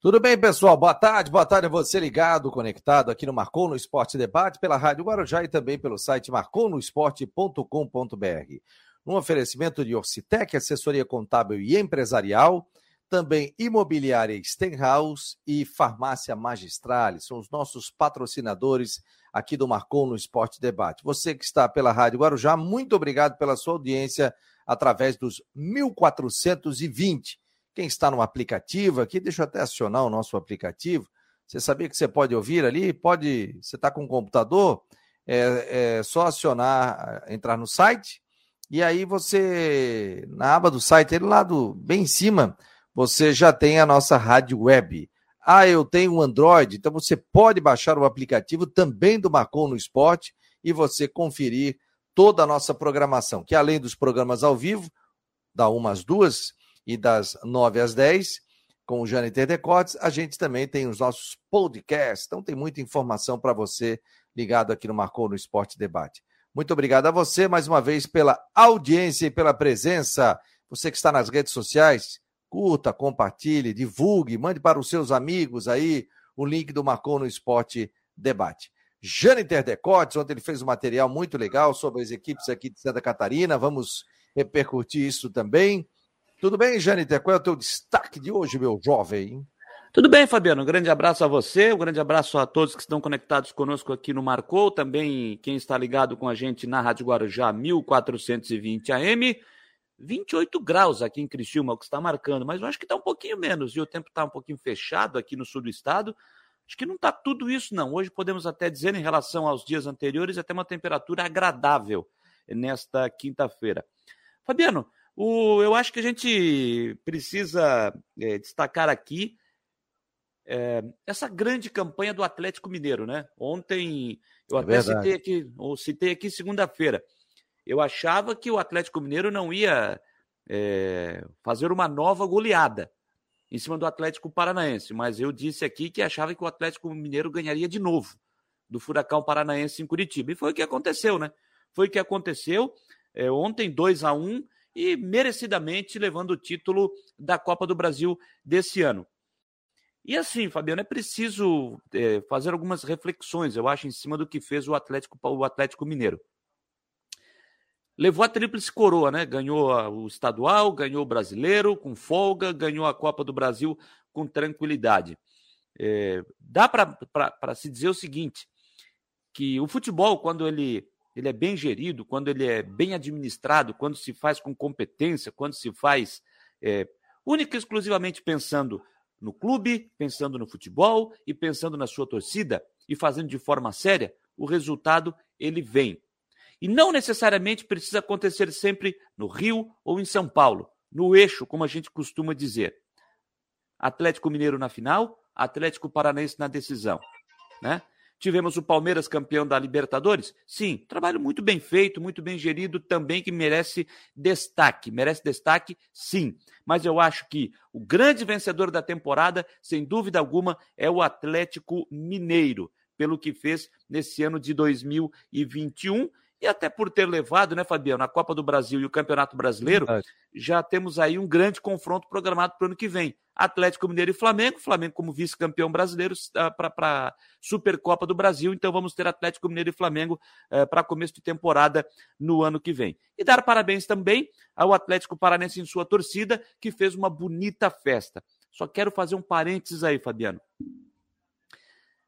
Tudo bem, pessoal? Boa tarde, boa tarde a você ligado, conectado aqui no Marcou no Esporte Debate, pela Rádio Guarujá e também pelo site marconosport.com.br. Um oferecimento de Orcitec, assessoria contábil e empresarial, também imobiliária Stenhouse e farmácia Magistrale, são os nossos patrocinadores aqui do Marcou no Esporte Debate. Você que está pela Rádio Guarujá, muito obrigado pela sua audiência através dos 1420 quem está no aplicativo aqui, deixa eu até acionar o nosso aplicativo. Você sabia que você pode ouvir ali? Pode. Você está com o computador? É, é só acionar, entrar no site, e aí você, na aba do site, ele lá do, bem em cima, você já tem a nossa rádio web. Ah, eu tenho um Android, então você pode baixar o aplicativo também do Marcon no Esporte e você conferir toda a nossa programação, que além dos programas ao vivo, da umas duas, e das 9 às 10, com o Jâniter Decotes. A gente também tem os nossos podcasts, então tem muita informação para você ligado aqui no Marcou no Esporte Debate. Muito obrigado a você mais uma vez pela audiência e pela presença. Você que está nas redes sociais, curta, compartilhe, divulgue, mande para os seus amigos aí o link do Marcou no Esporte Debate. Jâniter Decotes, ontem ele fez um material muito legal sobre as equipes aqui de Santa Catarina. Vamos repercutir isso também. Tudo bem, Jâniter? Qual é o teu destaque de hoje, meu jovem? Tudo bem, Fabiano. Um grande abraço a você, um grande abraço a todos que estão conectados conosco aqui no Marcou, também quem está ligado com a gente na Rádio Guarujá 1420 AM. 28 graus aqui em Criciúma, o que está marcando, mas eu acho que está um pouquinho menos, e o tempo está um pouquinho fechado aqui no sul do estado. Acho que não está tudo isso, não. Hoje podemos até dizer, em relação aos dias anteriores, até uma temperatura agradável nesta quinta-feira. Fabiano, o, eu acho que a gente precisa é, destacar aqui é, essa grande campanha do Atlético Mineiro, né? Ontem eu é até citei aqui, ou citei aqui segunda-feira. Eu achava que o Atlético Mineiro não ia é, fazer uma nova goleada em cima do Atlético Paranaense, mas eu disse aqui que achava que o Atlético Mineiro ganharia de novo do Furacão Paranaense em Curitiba. E foi o que aconteceu, né? Foi o que aconteceu. É, ontem, 2 a 1 um, e merecidamente levando o título da Copa do Brasil desse ano. E assim, Fabiano, é preciso é, fazer algumas reflexões, eu acho, em cima do que fez o Atlético, o Atlético Mineiro. Levou a tríplice coroa, né? Ganhou o estadual, ganhou o brasileiro com folga, ganhou a Copa do Brasil com tranquilidade. É, dá para se dizer o seguinte: que o futebol, quando ele ele é bem gerido, quando ele é bem administrado, quando se faz com competência, quando se faz é, única e exclusivamente pensando no clube, pensando no futebol e pensando na sua torcida e fazendo de forma séria, o resultado ele vem. E não necessariamente precisa acontecer sempre no Rio ou em São Paulo, no eixo, como a gente costuma dizer. Atlético Mineiro na final, Atlético Paranaense na decisão, né? Tivemos o Palmeiras campeão da Libertadores? Sim, trabalho muito bem feito, muito bem gerido, também que merece destaque. Merece destaque, sim. Mas eu acho que o grande vencedor da temporada, sem dúvida alguma, é o Atlético Mineiro, pelo que fez nesse ano de 2021 e até por ter levado, né, Fabiano, a Copa do Brasil e o Campeonato Brasileiro, já temos aí um grande confronto programado para o ano que vem. Atlético Mineiro e Flamengo, Flamengo como vice-campeão brasileiro para a Supercopa do Brasil, então vamos ter Atlético Mineiro e Flamengo uh, para começo de temporada no ano que vem. E dar parabéns também ao Atlético Paranense em sua torcida, que fez uma bonita festa. Só quero fazer um parênteses aí, Fabiano.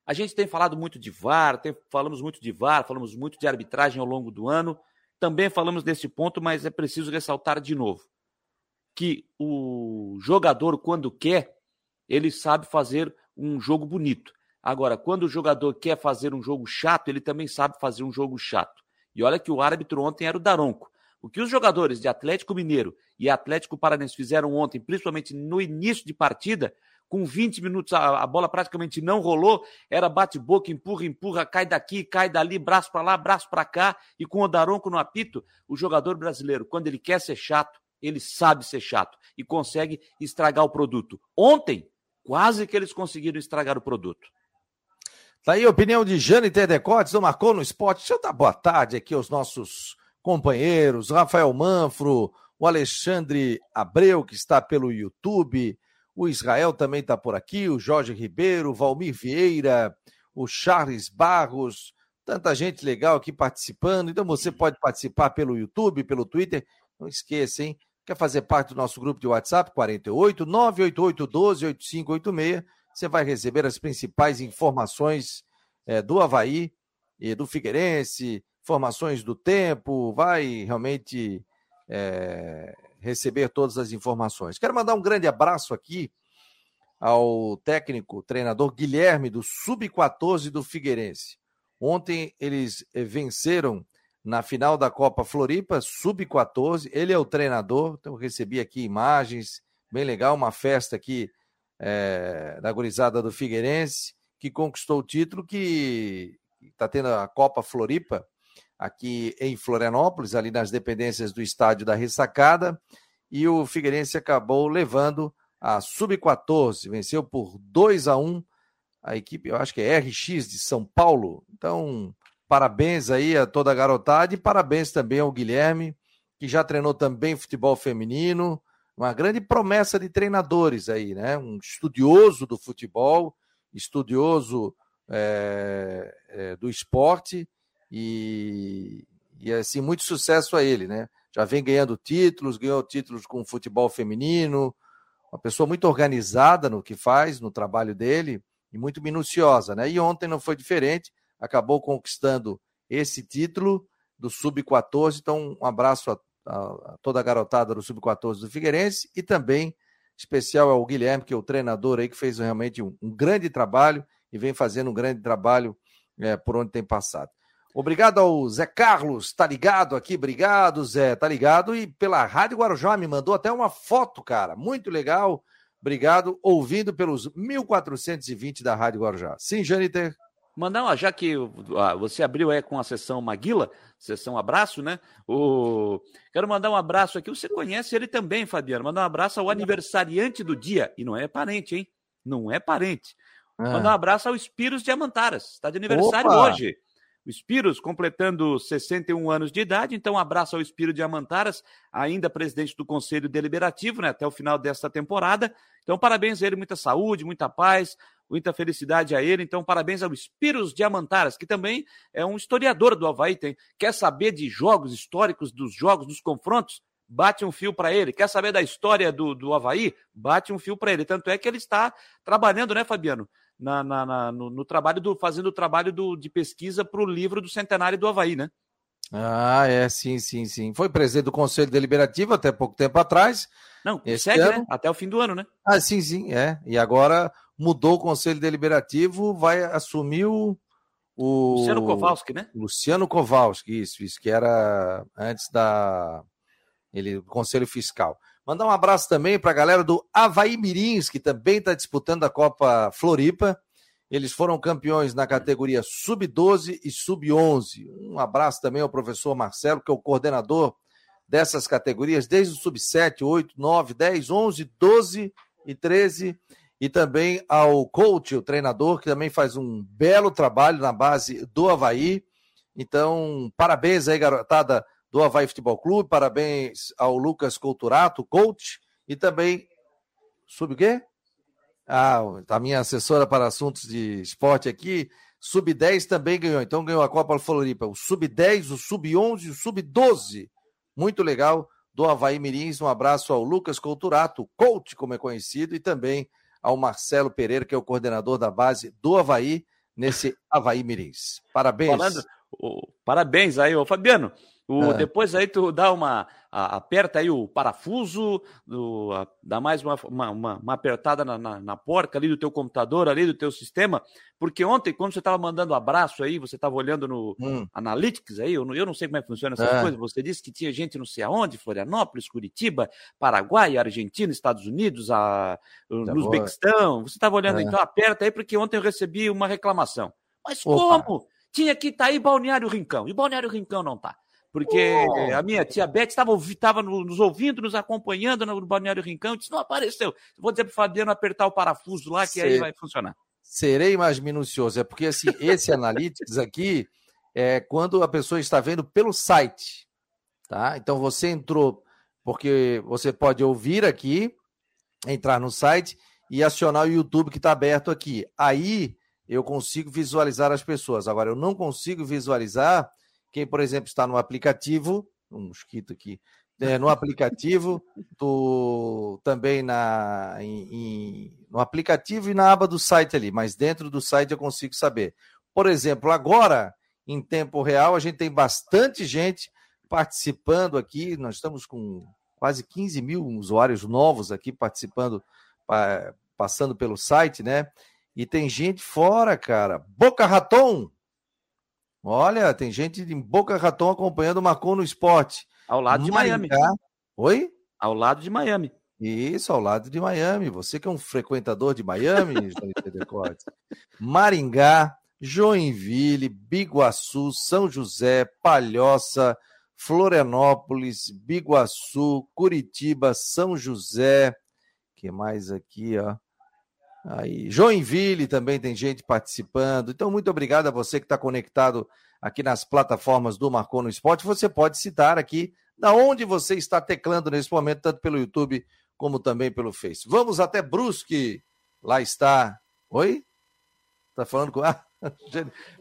A gente tem falado muito de VAR, tem, falamos muito de VAR, falamos muito de arbitragem ao longo do ano. Também falamos desse ponto, mas é preciso ressaltar de novo que o jogador, quando quer, ele sabe fazer um jogo bonito. Agora, quando o jogador quer fazer um jogo chato, ele também sabe fazer um jogo chato. E olha que o árbitro ontem era o Daronco. O que os jogadores de Atlético Mineiro e Atlético Paranense fizeram ontem, principalmente no início de partida, com 20 minutos a, a bola praticamente não rolou, era bate-boca, empurra, empurra, cai daqui, cai dali, braço para lá, braço para cá, e com o Daronco no apito, o jogador brasileiro, quando ele quer ser chato, ele sabe ser chato e consegue estragar o produto. Ontem, quase que eles conseguiram estragar o produto. Tá aí a opinião de Jane Tedecotes, não marcou no esporte. Deixa eu dar boa tarde aqui aos nossos companheiros, Rafael Manfro, o Alexandre Abreu, que está pelo YouTube, O Israel também está por aqui, o Jorge Ribeiro, o Valmir Vieira, o Charles Barros, tanta gente legal aqui participando. Então você pode participar pelo YouTube, pelo Twitter. Não esqueça, hein? Quer fazer parte do nosso grupo de WhatsApp? 48 988 12 8586. Você vai receber as principais informações é, do Havaí e do Figueirense, informações do tempo, vai realmente é, receber todas as informações. Quero mandar um grande abraço aqui ao técnico, treinador Guilherme, do Sub-14 do Figueirense. Ontem eles eh, venceram na final da Copa Floripa, Sub-14. Ele é o treinador, então recebi aqui imagens, bem legal, uma festa aqui é, da gurizada do Figueirense, que conquistou o título, que está tendo a Copa Floripa aqui em Florianópolis, ali nas dependências do estádio da Ressacada, e o Figueirense acabou levando a Sub-14, venceu por 2 a 1 a equipe, eu acho que é RX de São Paulo. Então, parabéns aí a toda a garotada e parabéns também ao Guilherme, que já treinou também futebol feminino, uma grande promessa de treinadores aí, né? Um estudioso do futebol, estudioso é, é, do esporte e, e assim muito sucesso a ele, né? Já vem ganhando títulos, ganhou títulos com futebol feminino, uma pessoa muito organizada no que faz, no trabalho dele e muito minuciosa, né? E ontem não foi diferente, acabou conquistando esse título do Sub-14. Então, um abraço a, a, a, toda a garotada do Sub-14 do Figueirense e também especial ao Guilherme, que é o treinador aí, que fez realmente um, um grande trabalho e vem fazendo um grande trabalho é, por onde tem passado. Obrigado ao Zé Carlos, tá ligado aqui? Obrigado, Zé, tá ligado? E pela Rádio Guarujá me mandou até uma foto, cara, muito legal. Obrigado, ouvindo pelos 1420 da Rádio Guarujá. Sim, Janiter? Mandar, ó, já que ó, você abriu aí com a sessão Maguila, sessão abraço, né? O... Quero mandar um abraço aqui. Você conhece ele também, Fabiano. Mandar um abraço ao aniversariante do dia. E não é parente, hein? Não é parente. Ah. Mandar um abraço ao Espiros Diamantaras. Está de aniversário Opa. hoje o Spiros completando 61 anos de idade. Então, abraço ao Espiro de Amantaras, ainda presidente do Conselho Deliberativo, né, até o final desta temporada. Então, parabéns a ele, muita saúde, muita paz, muita felicidade a ele. Então, parabéns ao Spiros de Amantaras, que também é um historiador do Havaí. Tem, quer saber de jogos históricos, dos jogos, dos confrontos? Bate um fio para ele. Quer saber da história do, do Havaí? Bate um fio para ele. Tanto é que ele está trabalhando, né, Fabiano? Na, na, na no, no, trabalho do fazendo o trabalho do, de pesquisa para o livro do centenário do Havaí, né? Ah, é, sim, sim, sim. Foi presidente do Conselho Deliberativo até pouco tempo atrás. Não, segue, ano. né? Até o fim do ano, né? Ah, sim, sim, é. E agora mudou o Conselho Deliberativo, vai assumir o. o Luciano Kowalski, né? Luciano Kowalski, isso, isso, que era antes da. Ele, Conselho Fiscal. Mandar um abraço também para a galera do Havaí Mirins, que também está disputando a Copa Floripa. Eles foram campeões na categoria Sub-12 e Sub-11. Um abraço também ao professor Marcelo, que é o coordenador dessas categorias, desde o Sub-7, 8, 9, 10, 11, 12 e 13. E também ao coach, o treinador, que também faz um belo trabalho na base do Havaí. Então, parabéns aí, garotada do Havaí Futebol Clube. Parabéns ao Lucas Couturato, coach, e também sobre o quê? Ah, a minha assessora para assuntos de esporte aqui, Sub-10 também ganhou. Então ganhou a Copa Floripa, o Sub-10, o Sub-11 e o Sub-12. Muito legal do Havaí Mirins. Um abraço ao Lucas Couturato, coach, como é conhecido, e também ao Marcelo Pereira, que é o coordenador da base do Havaí, nesse Havaí Mirins. Parabéns. Falando, oh, parabéns aí, ô Fabiano. O, é. Depois aí tu dá uma. A, aperta aí o parafuso, do, a, dá mais uma, uma, uma apertada na, na, na, porca ali do teu computador, ali do teu sistema, porque ontem, quando você estava mandando um abraço aí, você estava olhando no hum. Analytics aí, eu não, eu não sei como é que funciona essas é. coisas, você disse que tinha gente não sei aonde, Florianópolis, Curitiba, Paraguai, Argentina, Estados Unidos, a, tá Uzbequistão, você estava olhando, é. então aperta aí, porque ontem eu recebi uma reclamação. Mas Opa. como? Tinha que estar tá aí Balneário Rincão, e Balneário Rincão não está porque oh. a minha tia Beth estava nos ouvindo, nos acompanhando no Balneário Rincão, disse, não apareceu. Vou dizer para o Fabiano apertar o parafuso lá, que Ser... aí vai funcionar. Serei mais minucioso, é porque assim, esse Analytics aqui é quando a pessoa está vendo pelo site, tá? Então você entrou, porque você pode ouvir aqui, entrar no site e acionar o YouTube que está aberto aqui. Aí eu consigo visualizar as pessoas. Agora, eu não consigo visualizar quem, por exemplo, está no aplicativo, um mosquito aqui, é, no aplicativo, do, também na, em, em, no aplicativo e na aba do site ali, mas dentro do site eu consigo saber. Por exemplo, agora, em tempo real, a gente tem bastante gente participando aqui, nós estamos com quase 15 mil usuários novos aqui participando, passando pelo site, né? E tem gente fora, cara. Boca Raton. Olha, tem gente em Boca Raton acompanhando o Marcon no esporte. Ao lado de Maringá. Miami. Oi? Ao lado de Miami. Isso, ao lado de Miami. Você que é um frequentador de Miami, Maringá, Joinville, Biguaçu, São José, Palhoça, Florianópolis, Biguaçu, Curitiba, São José. que mais aqui, ó? Aí, Joinville também tem gente participando. Então, muito obrigado a você que está conectado aqui nas plataformas do Marcou no Esporte. Você pode citar aqui da onde você está teclando nesse momento, tanto pelo YouTube como também pelo Face. Vamos até Brusque. Lá está. Oi? Tá falando com. Ah,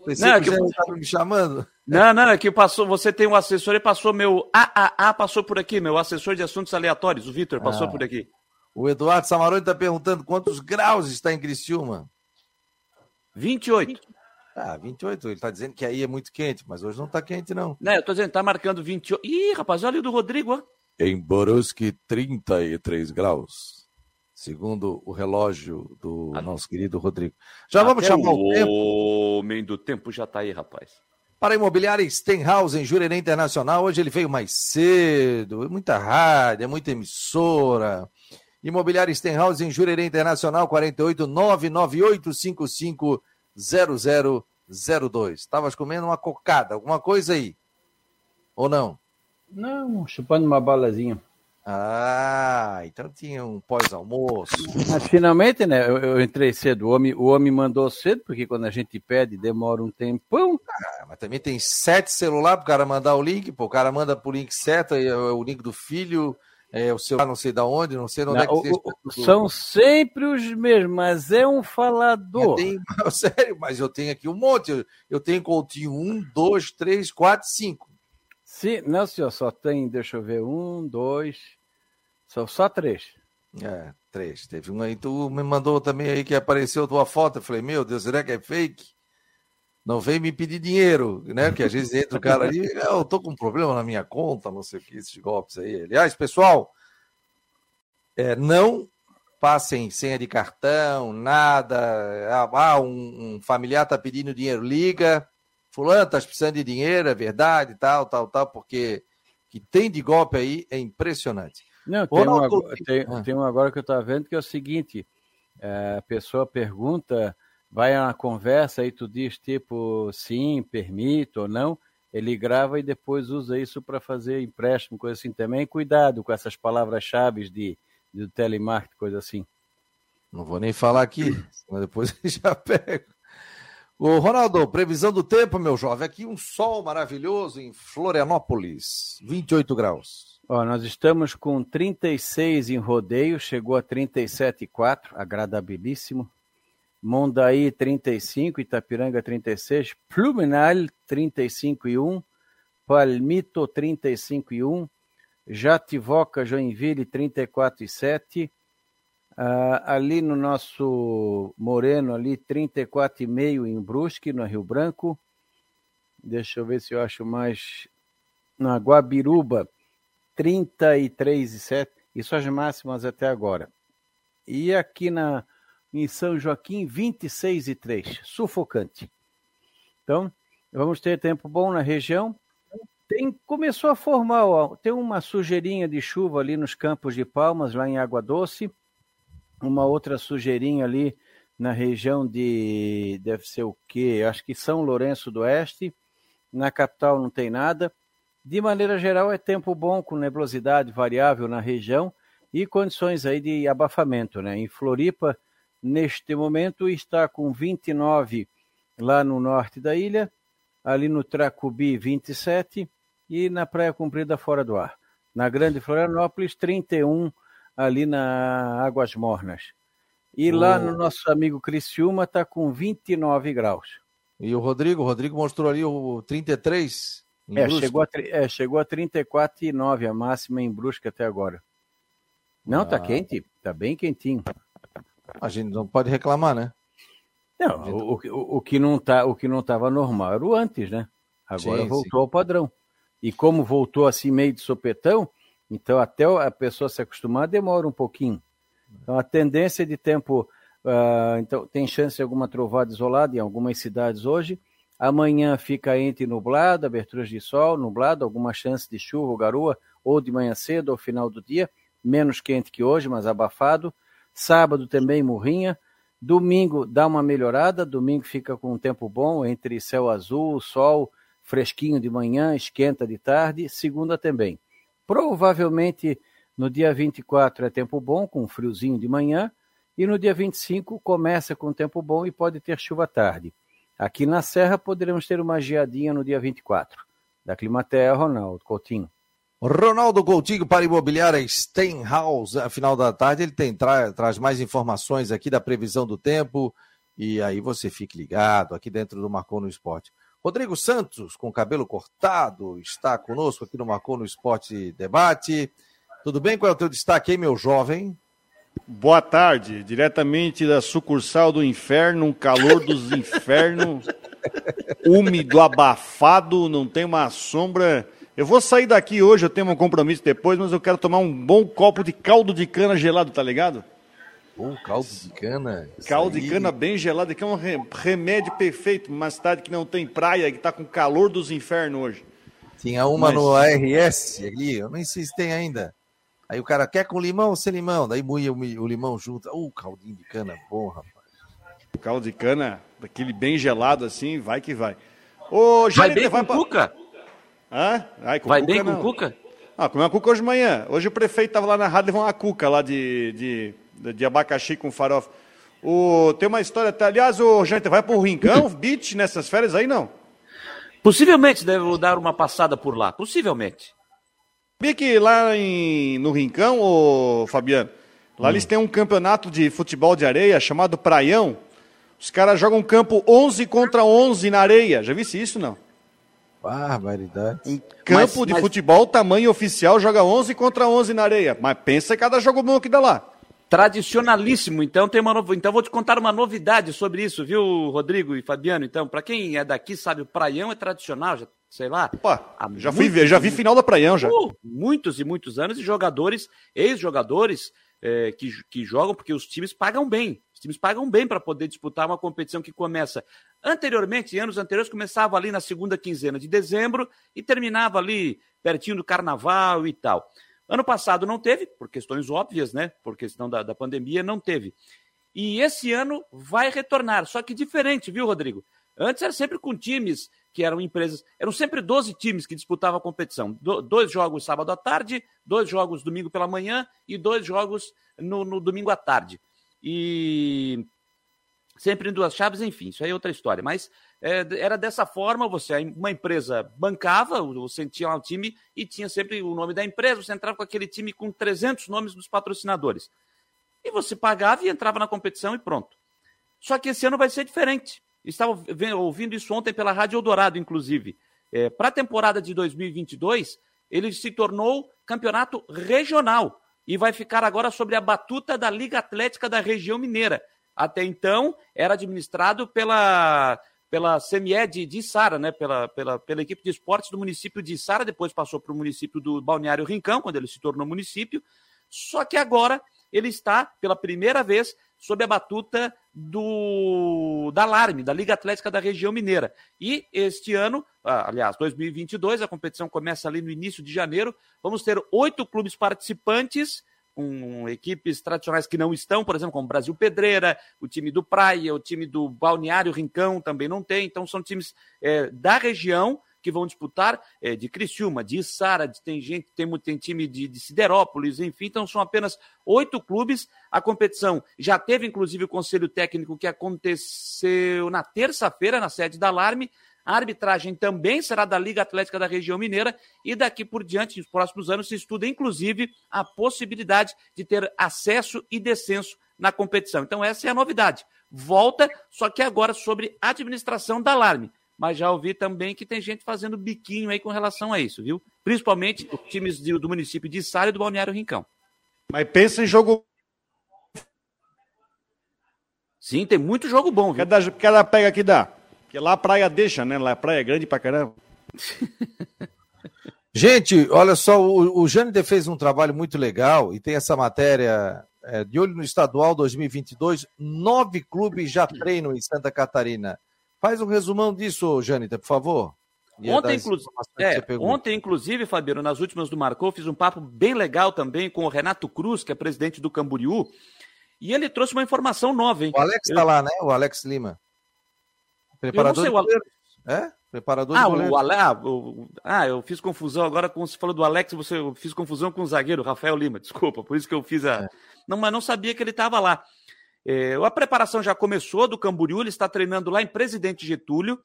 pensei não, é que, que estava me chamando. Não, não, é que passou. Você tem um assessor e passou meu. Ah, ah, ah, passou por aqui, meu assessor de assuntos aleatórios, o Vitor, passou ah. por aqui. O Eduardo Samaroni está perguntando quantos graus está em Criciúma. 28. Ah, 28. Ele está dizendo que aí é muito quente, mas hoje não está quente, não. Não, eu estou dizendo, está marcando 28. Ih, rapaz, olha o do Rodrigo, ó. Em Borusque, 33 graus. Segundo o relógio do ah, nosso querido Rodrigo. Já vamos chamar o, o tempo. O homem do tempo já está aí, rapaz. Para a imobiliária Stenhouse, em Jurerê Internacional, hoje ele veio mais cedo. Muita rádio, é muita emissora. Imobiliária Stenhouse em Jurerê Internacional, 48 99855 0002. Estavas comendo uma cocada, alguma coisa aí? Ou não? Não, chupando uma balazinha. Ah, então tinha um pós-almoço. Mas finalmente, né? Eu, eu, entrei cedo. O homem, o homem mandou cedo, porque quando a gente pede, demora um tempão. Ah, mas também tem sete celulares para o cara mandar o link, pô. O cara manda pro link certo, é o link do filho, é, o celular não sei da onde, não sei de onde não, é que o, São sempre os mesmos, mas é um falador. Tenho, sério, mas eu tenho aqui um monte. Eu, eu tenho Coutinho um, dois, três, quatro, cinco. Sim, não, senhor, só tem, deixa eu ver, um, dois, são só três. É, três. Teve um aí, tu me mandou também aí que apareceu tua foto. Eu falei, meu Deus, será que é fake? Não vem me pedir dinheiro, né? Porque às vezes entra o cara ali, eu tô com um problema na minha conta, não sei o que, esses golpes aí. Aliás, pessoal, é, não passem senha de cartão, nada. Ah, ah, um, um familiar tá pedindo dinheiro, liga. Fulano, tá precisando de dinheiro, é verdade, tal, tal, tal, porque que tem de golpe aí é impressionante. Não, tem, um, agora, tem, ah. tem um agora que eu estou vendo que é o seguinte: é, a pessoa pergunta vai a uma conversa e tu diz tipo sim, permito ou não, ele grava e depois usa isso para fazer empréstimo, coisa assim também. Cuidado com essas palavras-chave de, de telemarketing, coisa assim. Não vou nem falar aqui, mas depois já pego. Ô, Ronaldo, previsão do tempo, meu jovem. Aqui um sol maravilhoso em Florianópolis, 28 graus. Ó, nós estamos com 36 em rodeio, chegou a 37,4, agradabilíssimo. Mondaí 35, Itapiranga 36, Pluminal 35 e 1, Palmito 35 e 1, Jativoca Joinville 34 e 7, uh, ali no nosso Moreno ali 34 e meio em Brusque, no Rio Branco. Deixa eu ver se eu acho mais na Guabiruba 33 e 7, isso as máximas até agora. E aqui na em São Joaquim, 26 e 3, sufocante. Então, vamos ter tempo bom na região. Tem, começou a formar, ó, tem uma sujeirinha de chuva ali nos campos de Palmas, lá em Água Doce, uma outra sujeirinha ali na região de, deve ser o quê? Acho que São Lourenço do Oeste, na capital não tem nada. De maneira geral, é tempo bom com nebulosidade variável na região e condições aí de abafamento, né? Em Floripa, neste momento está com 29 lá no norte da ilha, ali no Tracubi 27 e na Praia Comprida fora do ar. Na Grande Florianópolis 31 ali na Águas Mornas. E lá no nosso amigo Criciúma está com 29 graus. E o Rodrigo? O Rodrigo mostrou ali o 33? É chegou, a, é, chegou a 34,9 a máxima em Brusca até agora. Não, tá ah. tá quente, tá bem quentinho. A gente não pode reclamar, né? Não, o, o, o, que não tá, o que não estava normal era o antes, né? Agora sim, voltou sim. ao padrão. E como voltou assim meio de sopetão, então até a pessoa se acostumar demora um pouquinho. Então a tendência de tempo, uh, então tem chance de alguma trovada isolada em algumas cidades hoje. Amanhã fica entre nublado, aberturas de sol, nublado, alguma chance de chuva ou garoa, ou de manhã cedo ou final do dia, menos quente que hoje, mas abafado. Sábado também morrinha. Domingo dá uma melhorada, domingo fica com um tempo bom, entre céu azul, sol, fresquinho de manhã, esquenta de tarde, segunda também. Provavelmente no dia 24 é tempo bom, com um friozinho de manhã, e no dia 25 começa com tempo bom e pode ter chuva tarde. Aqui na Serra poderemos ter uma geadinha no dia 24. Da Climaterra, Ronaldo Coutinho. Ronaldo Coutinho para Imobiliária Steinhaus, a final da tarde, ele tem, tra, traz mais informações aqui da previsão do tempo, e aí você fique ligado aqui dentro do Marcou no Esporte. Rodrigo Santos, com cabelo cortado, está conosco aqui no Marcou no Esporte Debate. Tudo bem? Qual é o teu destaque aí, meu jovem? Boa tarde, diretamente da sucursal do inferno, um calor dos infernos, úmido, abafado, não tem uma sombra eu vou sair daqui hoje, eu tenho um compromisso depois, mas eu quero tomar um bom copo de caldo de cana gelado, tá ligado? Bom caldo de cana. Caldo aí. de cana bem gelado, que é um remédio perfeito, uma cidade que não tem praia, que tá com calor dos infernos hoje. Tinha uma mas... no ARS ali, eu nem sei se tem ainda. Aí o cara quer com limão ou sem limão? Daí moía o limão junto. Uh, caldinho de cana bom, rapaz. Caldo de cana, daquele bem gelado assim, vai que vai. Ô, vai bem vai com pra... cuca? Hã? Ai, Vai bem com cuca? Ah, comeu uma cuca hoje de manhã. Hoje o prefeito estava lá na rádio levou uma cuca lá de, de, de abacaxi com farofa. O, tem uma história, aliás, o gente vai para o Rincão, beach, nessas férias aí, não? Possivelmente devo dar uma passada por lá, possivelmente. Sabia que lá em, no Rincão, ô, Fabiano, lá hum. eles têm um campeonato de futebol de areia chamado Praião. Os caras jogam campo 11 contra 11 na areia. Já visse isso, não? Barbaridade. Um campo mas, de mas... futebol, tamanho oficial, joga 11 contra 11 na areia. Mas pensa em cada jogo bom que dá lá. Tradicionalíssimo. Então, tem uma no... então vou te contar uma novidade sobre isso, viu, Rodrigo e Fabiano? Então, para quem é daqui, sabe, o Praião é tradicional, já, sei lá. Opa, já, fui, ver, já vi final da Praião já. Uh, muitos e muitos anos, e jogadores, ex-jogadores é, que, que jogam, porque os times pagam bem. Os times pagam bem para poder disputar uma competição que começa anteriormente, anos anteriores, começava ali na segunda quinzena de dezembro e terminava ali pertinho do carnaval e tal. Ano passado não teve, por questões óbvias, né? Por questão da, da pandemia, não teve. E esse ano vai retornar, só que diferente, viu, Rodrigo? Antes era sempre com times que eram empresas, eram sempre 12 times que disputavam a competição. Do, dois jogos sábado à tarde, dois jogos domingo pela manhã e dois jogos no, no domingo à tarde. E sempre em duas chaves, enfim, isso aí é outra história. Mas é, era dessa forma, você, uma empresa bancava, você tinha um time e tinha sempre o nome da empresa, você entrava com aquele time com 300 nomes dos patrocinadores. E você pagava e entrava na competição e pronto. Só que esse ano vai ser diferente. Estava ouvindo isso ontem pela Rádio Eldorado, inclusive. É, Para a temporada de 2022, ele se tornou campeonato regional e vai ficar agora sobre a batuta da Liga Atlética da região mineira. Até então, era administrado pela, pela CME de, Sara, né? pela, pela, pela equipe de esportes do município de Sara, depois passou para o município do Balneário Rincão, quando ele se tornou município. Só que agora ele está, pela primeira vez, sob a batuta do da Alarme, da Liga Atlética da região mineira. E este ano, ah, aliás, 2022, a competição começa ali no início de janeiro. Vamos ter oito clubes participantes, com equipes tradicionais que não estão, por exemplo, como Brasil Pedreira, o time do Praia, o time do Balneário Rincão também não tem. Então, são times é, da região que vão disputar é, de Criciúma, de Sara, tem gente, tem, tem time de, de Siderópolis, enfim, então são apenas oito clubes. A competição já teve, inclusive, o conselho técnico que aconteceu na terça-feira, na sede da Alarme. A arbitragem também será da Liga Atlética da Região Mineira e daqui por diante, nos próximos anos, se estuda inclusive a possibilidade de ter acesso e descenso na competição. Então, essa é a novidade. Volta, só que agora sobre administração da alarme. Mas já ouvi também que tem gente fazendo biquinho aí com relação a isso, viu? Principalmente os times do município de Sara e do Balneário Rincão. Mas pensa em jogo Sim, tem muito jogo bom, viu? Cada, cada pega que dá. Porque lá a praia deixa, né? Lá a praia é grande pra caramba. Gente, olha só, o, o Jâniter fez um trabalho muito legal e tem essa matéria é, de olho no estadual 2022. Nove clubes já treinam em Santa Catarina. Faz um resumão disso, Jâniter, por favor. Ontem, inclu... é, ontem, inclusive, Fabiano, nas últimas do Marcou, fiz um papo bem legal também com o Renato Cruz, que é presidente do Camboriú, e ele trouxe uma informação nova, hein? O Alex está eu... lá, né? O Alex Lima. Preparador eu não sei, o... É? Preparador ah. O Ale... ah, ah, eu fiz confusão agora com você falou do Alex, você eu fiz confusão com o zagueiro Rafael Lima. Desculpa, por isso que eu fiz a. É. Não, mas não sabia que ele estava lá. É, a preparação já começou do Camboriú, ele está treinando lá em Presidente Getúlio,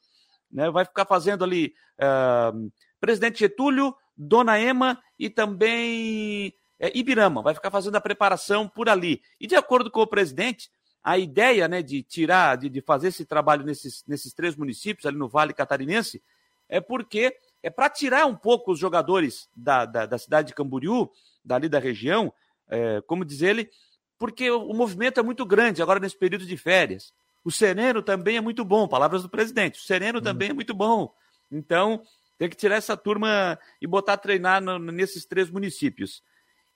né? Vai ficar fazendo ali uh, Presidente Getúlio, Dona Ema e também é, Ibirama, vai ficar fazendo a preparação por ali. E de acordo com o presidente, a ideia né, de tirar, de, de fazer esse trabalho nesses, nesses três municípios, ali no Vale Catarinense, é porque é para tirar um pouco os jogadores da, da, da, cidade de Camboriú, dali da região, é, como diz ele, porque o, movimento é muito grande agora nesse período de férias. O sereno também é muito bom, palavras do presidente. O sereno uhum. também é muito bom. Então, tem que tirar essa turma e botar a treinar no, nesses três municípios.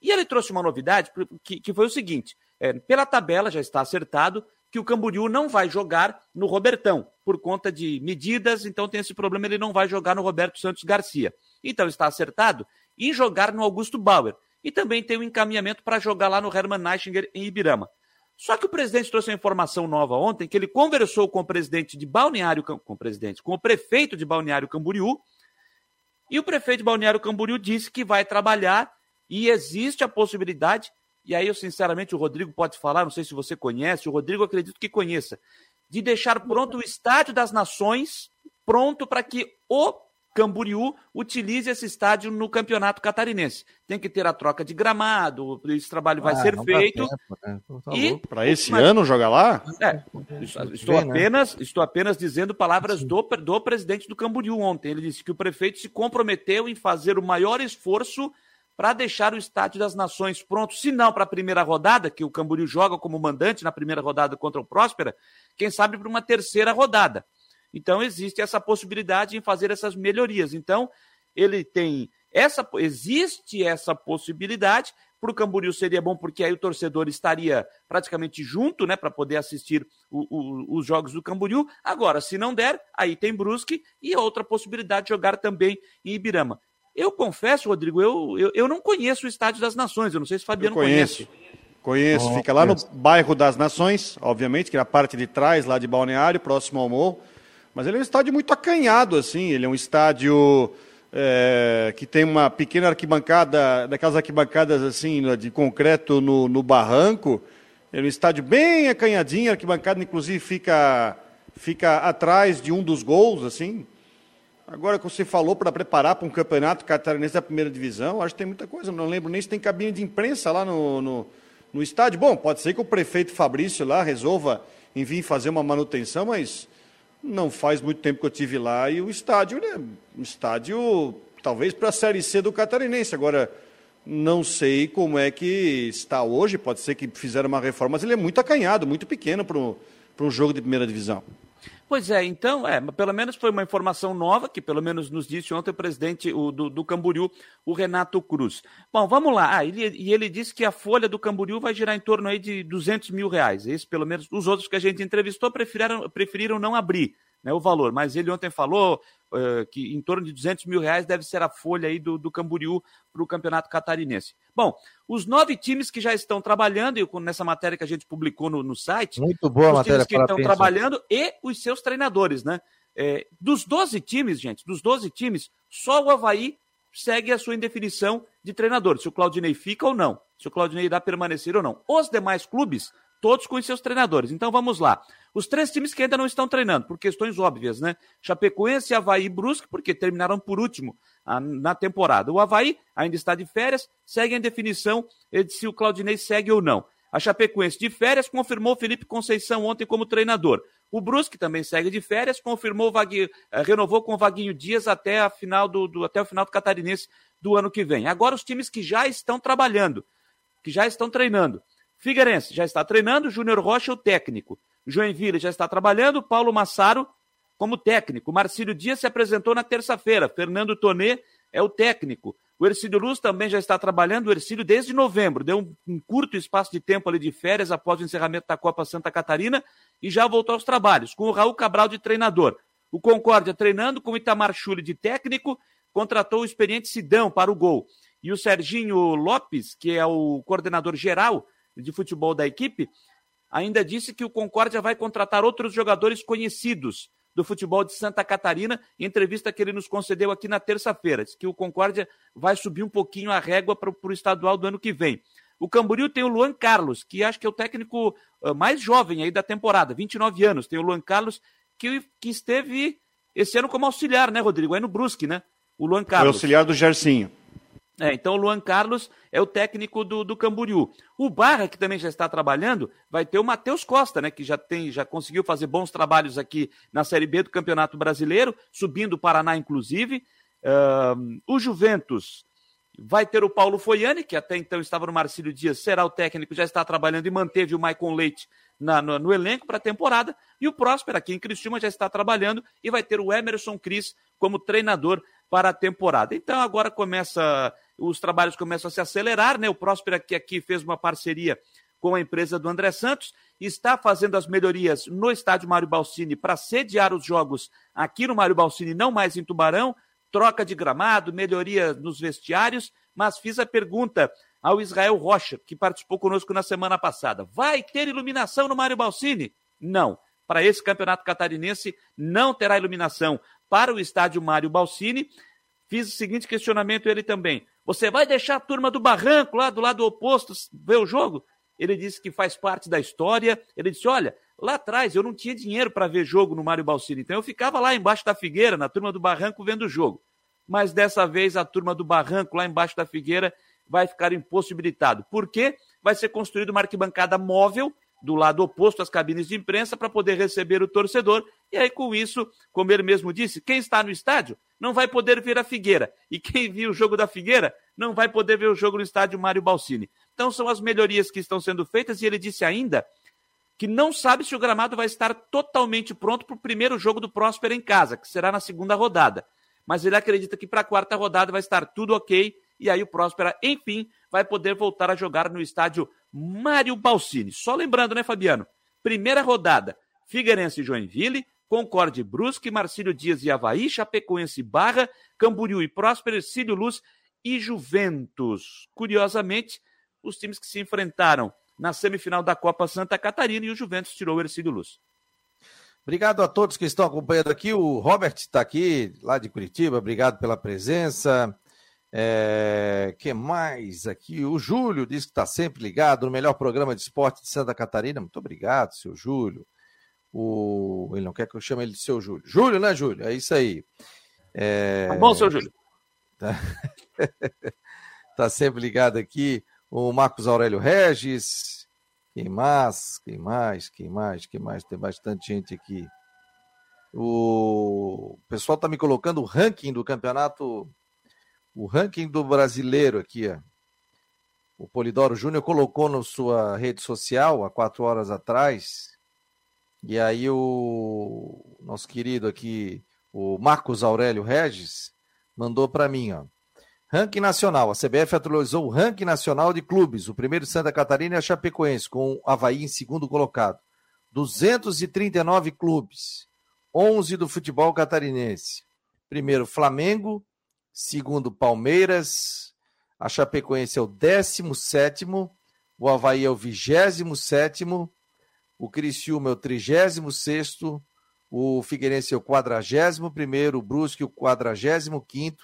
E ele trouxe uma novidade que, que foi o seguinte: é, pela tabela já está acertado que o Camboriú não vai jogar no Robertão, por conta de medidas, então tem esse problema, ele não vai jogar no Roberto Santos Garcia. Então está acertado em jogar no Augusto Bauer. E também tem um encaminhamento para jogar lá no Hermann Neichinger em Ibirama. Só que o presidente trouxe uma informação nova ontem, que ele conversou com o presidente de Balneário, com o presidente, com o prefeito de Balneário Camboriú, e o prefeito de Balneário Camboriú disse que vai trabalhar e existe a possibilidade, e aí eu sinceramente o Rodrigo pode falar, não sei se você conhece, o Rodrigo acredito que conheça, de deixar pronto o Estádio das Nações, pronto para que o Camboriú utilize esse estádio no campeonato catarinense. Tem que ter a troca de gramado, esse trabalho vai ah, ser feito. Né? Tá e para esse mas, ano jogar lá? É, estou né? apenas, estou apenas dizendo palavras do, do presidente do Camboriú ontem. Ele disse que o prefeito se comprometeu em fazer o maior esforço para deixar o Estádio das Nações pronto, se não para a primeira rodada, que o Camboriú joga como mandante na primeira rodada contra o Próspera, quem sabe para uma terceira rodada. Então existe essa possibilidade em fazer essas melhorias. Então, ele tem essa existe essa possibilidade. Para o Camboriú seria bom porque aí o torcedor estaria praticamente junto, né, para poder assistir o, o, os jogos do Camboriú. Agora, se não der, aí tem Brusque e outra possibilidade de jogar também em Ibirama. Eu confesso, Rodrigo, eu, eu, eu, não conheço o Estádio das Nações. Eu não sei se o Fabiano eu conhece. Conheço, oh, fica lá conheço. no bairro das Nações, obviamente, que é a parte de trás, lá de Balneário, próximo ao morro. Mas ele é um estádio muito acanhado, assim. Ele é um estádio é, que tem uma pequena arquibancada, daquelas arquibancadas assim, de concreto no, no barranco. É um estádio bem acanhadinho, a arquibancada, inclusive, fica, fica atrás de um dos gols, assim. Agora que você falou para preparar para um campeonato catarinense da primeira divisão, acho que tem muita coisa. Não lembro nem se tem cabine de imprensa lá no, no, no estádio. Bom, pode ser que o prefeito Fabrício lá resolva, enfim, fazer uma manutenção, mas não faz muito tempo que eu tive lá e o estádio, né? Um estádio talvez para a Série C do Catarinense. Agora, não sei como é que está hoje, pode ser que fizeram uma reforma, mas ele é muito acanhado, muito pequeno para um jogo de primeira divisão. Pois é, então, é, pelo menos foi uma informação nova, que pelo menos nos disse ontem o presidente o, do, do Camboriú, o Renato Cruz. Bom, vamos lá. Ah, ele, e ele disse que a folha do Camboriú vai girar em torno aí de 200 mil reais. Esse, pelo menos, os outros que a gente entrevistou preferiram, preferiram não abrir né, o valor. Mas ele ontem falou uh, que em torno de 200 mil reais deve ser a folha aí do, do Camboriú para o Campeonato Catarinense. Bom, os nove times que já estão trabalhando, e nessa matéria que a gente publicou no, no site, Muito boa os matéria, times que estão trabalhando e os seus treinadores, né? É, dos 12 times, gente, dos 12 times, só o Havaí segue a sua indefinição de treinador, se o Claudinei fica ou não, se o Claudinei irá permanecer ou não. Os demais clubes, todos com os seus treinadores. Então vamos lá. Os três times que ainda não estão treinando, por questões óbvias, né? Chapecoense, Havaí e Brusque, porque terminaram por último a, na temporada. O Havaí ainda está de férias, segue em definição de se o Claudinei segue ou não. A Chapecoense de férias confirmou Felipe Conceição ontem como treinador. O Brusque também segue de férias, confirmou Vaguinho, eh, renovou com o Vaguinho Dias até, a final do, do, até o final do Catarinense do ano que vem. Agora os times que já estão trabalhando, que já estão treinando. Figueirense já está treinando, Júnior Rocha, o técnico. Joinville já está trabalhando, Paulo Massaro como técnico. Marcílio Dias se apresentou na terça-feira, Fernando Tonê é o técnico. O Ercílio Luz também já está trabalhando, o Ercílio desde novembro, deu um, um, curto espaço de tempo ali de férias após o encerramento da Copa Santa Catarina e já voltou aos trabalhos, com o Raul Cabral de treinador. O Concórdia treinando com o Itamar Chuli de técnico, contratou o experiente Sidão para o gol. E o Serginho Lopes, que é o coordenador geral de futebol da equipe, ainda disse que o Concórdia vai contratar outros jogadores conhecidos do futebol de Santa Catarina, em entrevista que ele nos concedeu aqui na terça-feira. Diz que o Concórdia vai subir um pouquinho a régua para o estadual do ano que vem. O Camboriú tem o Luan Carlos, que acho que é o técnico uh, mais jovem aí da temporada, 29 anos. Tem o Luan Carlos, que, que esteve esse ano como auxiliar, né, Rodrigo? Aí no Brusque, né? O Luan Carlos. Foi auxiliar do Gersinho. É, então o Luan Carlos é o técnico do, do Camboriú. O Barra, que também já está trabalhando, vai ter o Matheus Costa, né? Que já tem, já conseguiu fazer bons trabalhos aqui na Série B do Campeonato Brasileiro, subindo o Paraná, inclusive. Uh, o Juventus vai ter o Paulo Foiane, que até então estava no Marcílio Dias, será o técnico, já está trabalhando e manteve o Maicon Leite na, no, no, elenco para a temporada. E o Próspero, aqui em Criciúma, já está trabalhando e vai ter o Emerson Cris como treinador para a temporada. Então agora começa os trabalhos começam a se acelerar, né? O Próspera que aqui fez uma parceria com a empresa do André Santos, está fazendo as melhorias no estádio Mário Balsini para sediar os jogos aqui no Mário Balsini, não mais em Tubarão, troca de gramado, melhoria nos vestiários, mas fiz a pergunta ao Israel Rocha, que participou conosco na semana passada. Vai ter iluminação no Mário Balsini? Não. Para esse campeonato catarinense, não terá iluminação para o estádio Mário Balsini. Fiz o seguinte questionamento ele também. Você vai deixar a turma do barranco lá do lado oposto ver o jogo? Ele disse que faz parte da história. Ele disse: Olha, lá atrás eu não tinha dinheiro para ver jogo no Mário Balsini, então eu ficava lá embaixo da figueira, na turma do barranco, vendo o jogo. Mas dessa vez a turma do barranco, lá embaixo da figueira, vai ficar impossibilitado. Por quê? Vai ser construída uma arquibancada móvel do lado oposto às cabines de imprensa para poder receber o torcedor. E aí, com isso, como ele mesmo disse, quem está no estádio não vai poder ver a Figueira. E quem viu o jogo da Figueira não vai poder ver o jogo no estádio Mário Balsini. Então, são as melhorias que estão sendo feitas. E ele disse ainda que não sabe se o gramado vai estar totalmente pronto para o primeiro jogo do Próspero em casa, que será na segunda rodada. Mas ele acredita que para a quarta rodada vai estar tudo ok. E aí o Próspera, enfim, vai poder voltar a jogar no estádio Mário Balsini. Só lembrando, né, Fabiano? Primeira rodada, Figueirense e Joinville, Concorde Brusque, Marcílio Dias e Havaí, Chapecoense Barra, Camboriú e Próspero, Ercílio Luz e Juventus. Curiosamente, os times que se enfrentaram na semifinal da Copa Santa Catarina e o Juventus tirou o Ercílio Luz. Obrigado a todos que estão acompanhando aqui. O Robert está aqui, lá de Curitiba. Obrigado pela presença. É, que mais aqui? O Júlio diz que está sempre ligado no melhor programa de esporte de Santa Catarina. Muito obrigado, seu Júlio. O... Ele não quer que eu chame ele de seu Júlio. Júlio, né, Júlio? É isso aí. É... Tá bom, seu Júlio. Tá... tá sempre ligado aqui. O Marcos Aurélio Regis. Quem mais? Quem mais? Quem mais? Quem mais? Tem bastante gente aqui. O pessoal está me colocando o ranking do campeonato o ranking do brasileiro aqui, ó. O Polidoro Júnior colocou na sua rede social há quatro horas atrás. E aí o nosso querido aqui, o Marcos Aurélio Regis, mandou para mim, ó. Ranking nacional. A CBF atualizou o ranking nacional de clubes. O primeiro Santa Catarina é a Chapecoense, com o Havaí em segundo colocado. 239 clubes. 11 do futebol catarinense. Primeiro Flamengo, segundo Palmeiras, a Chapecoense é o 17, o Havaí é o 27, o Criciúma é o 36, o Figueirense é o 41, o Brusque o 45,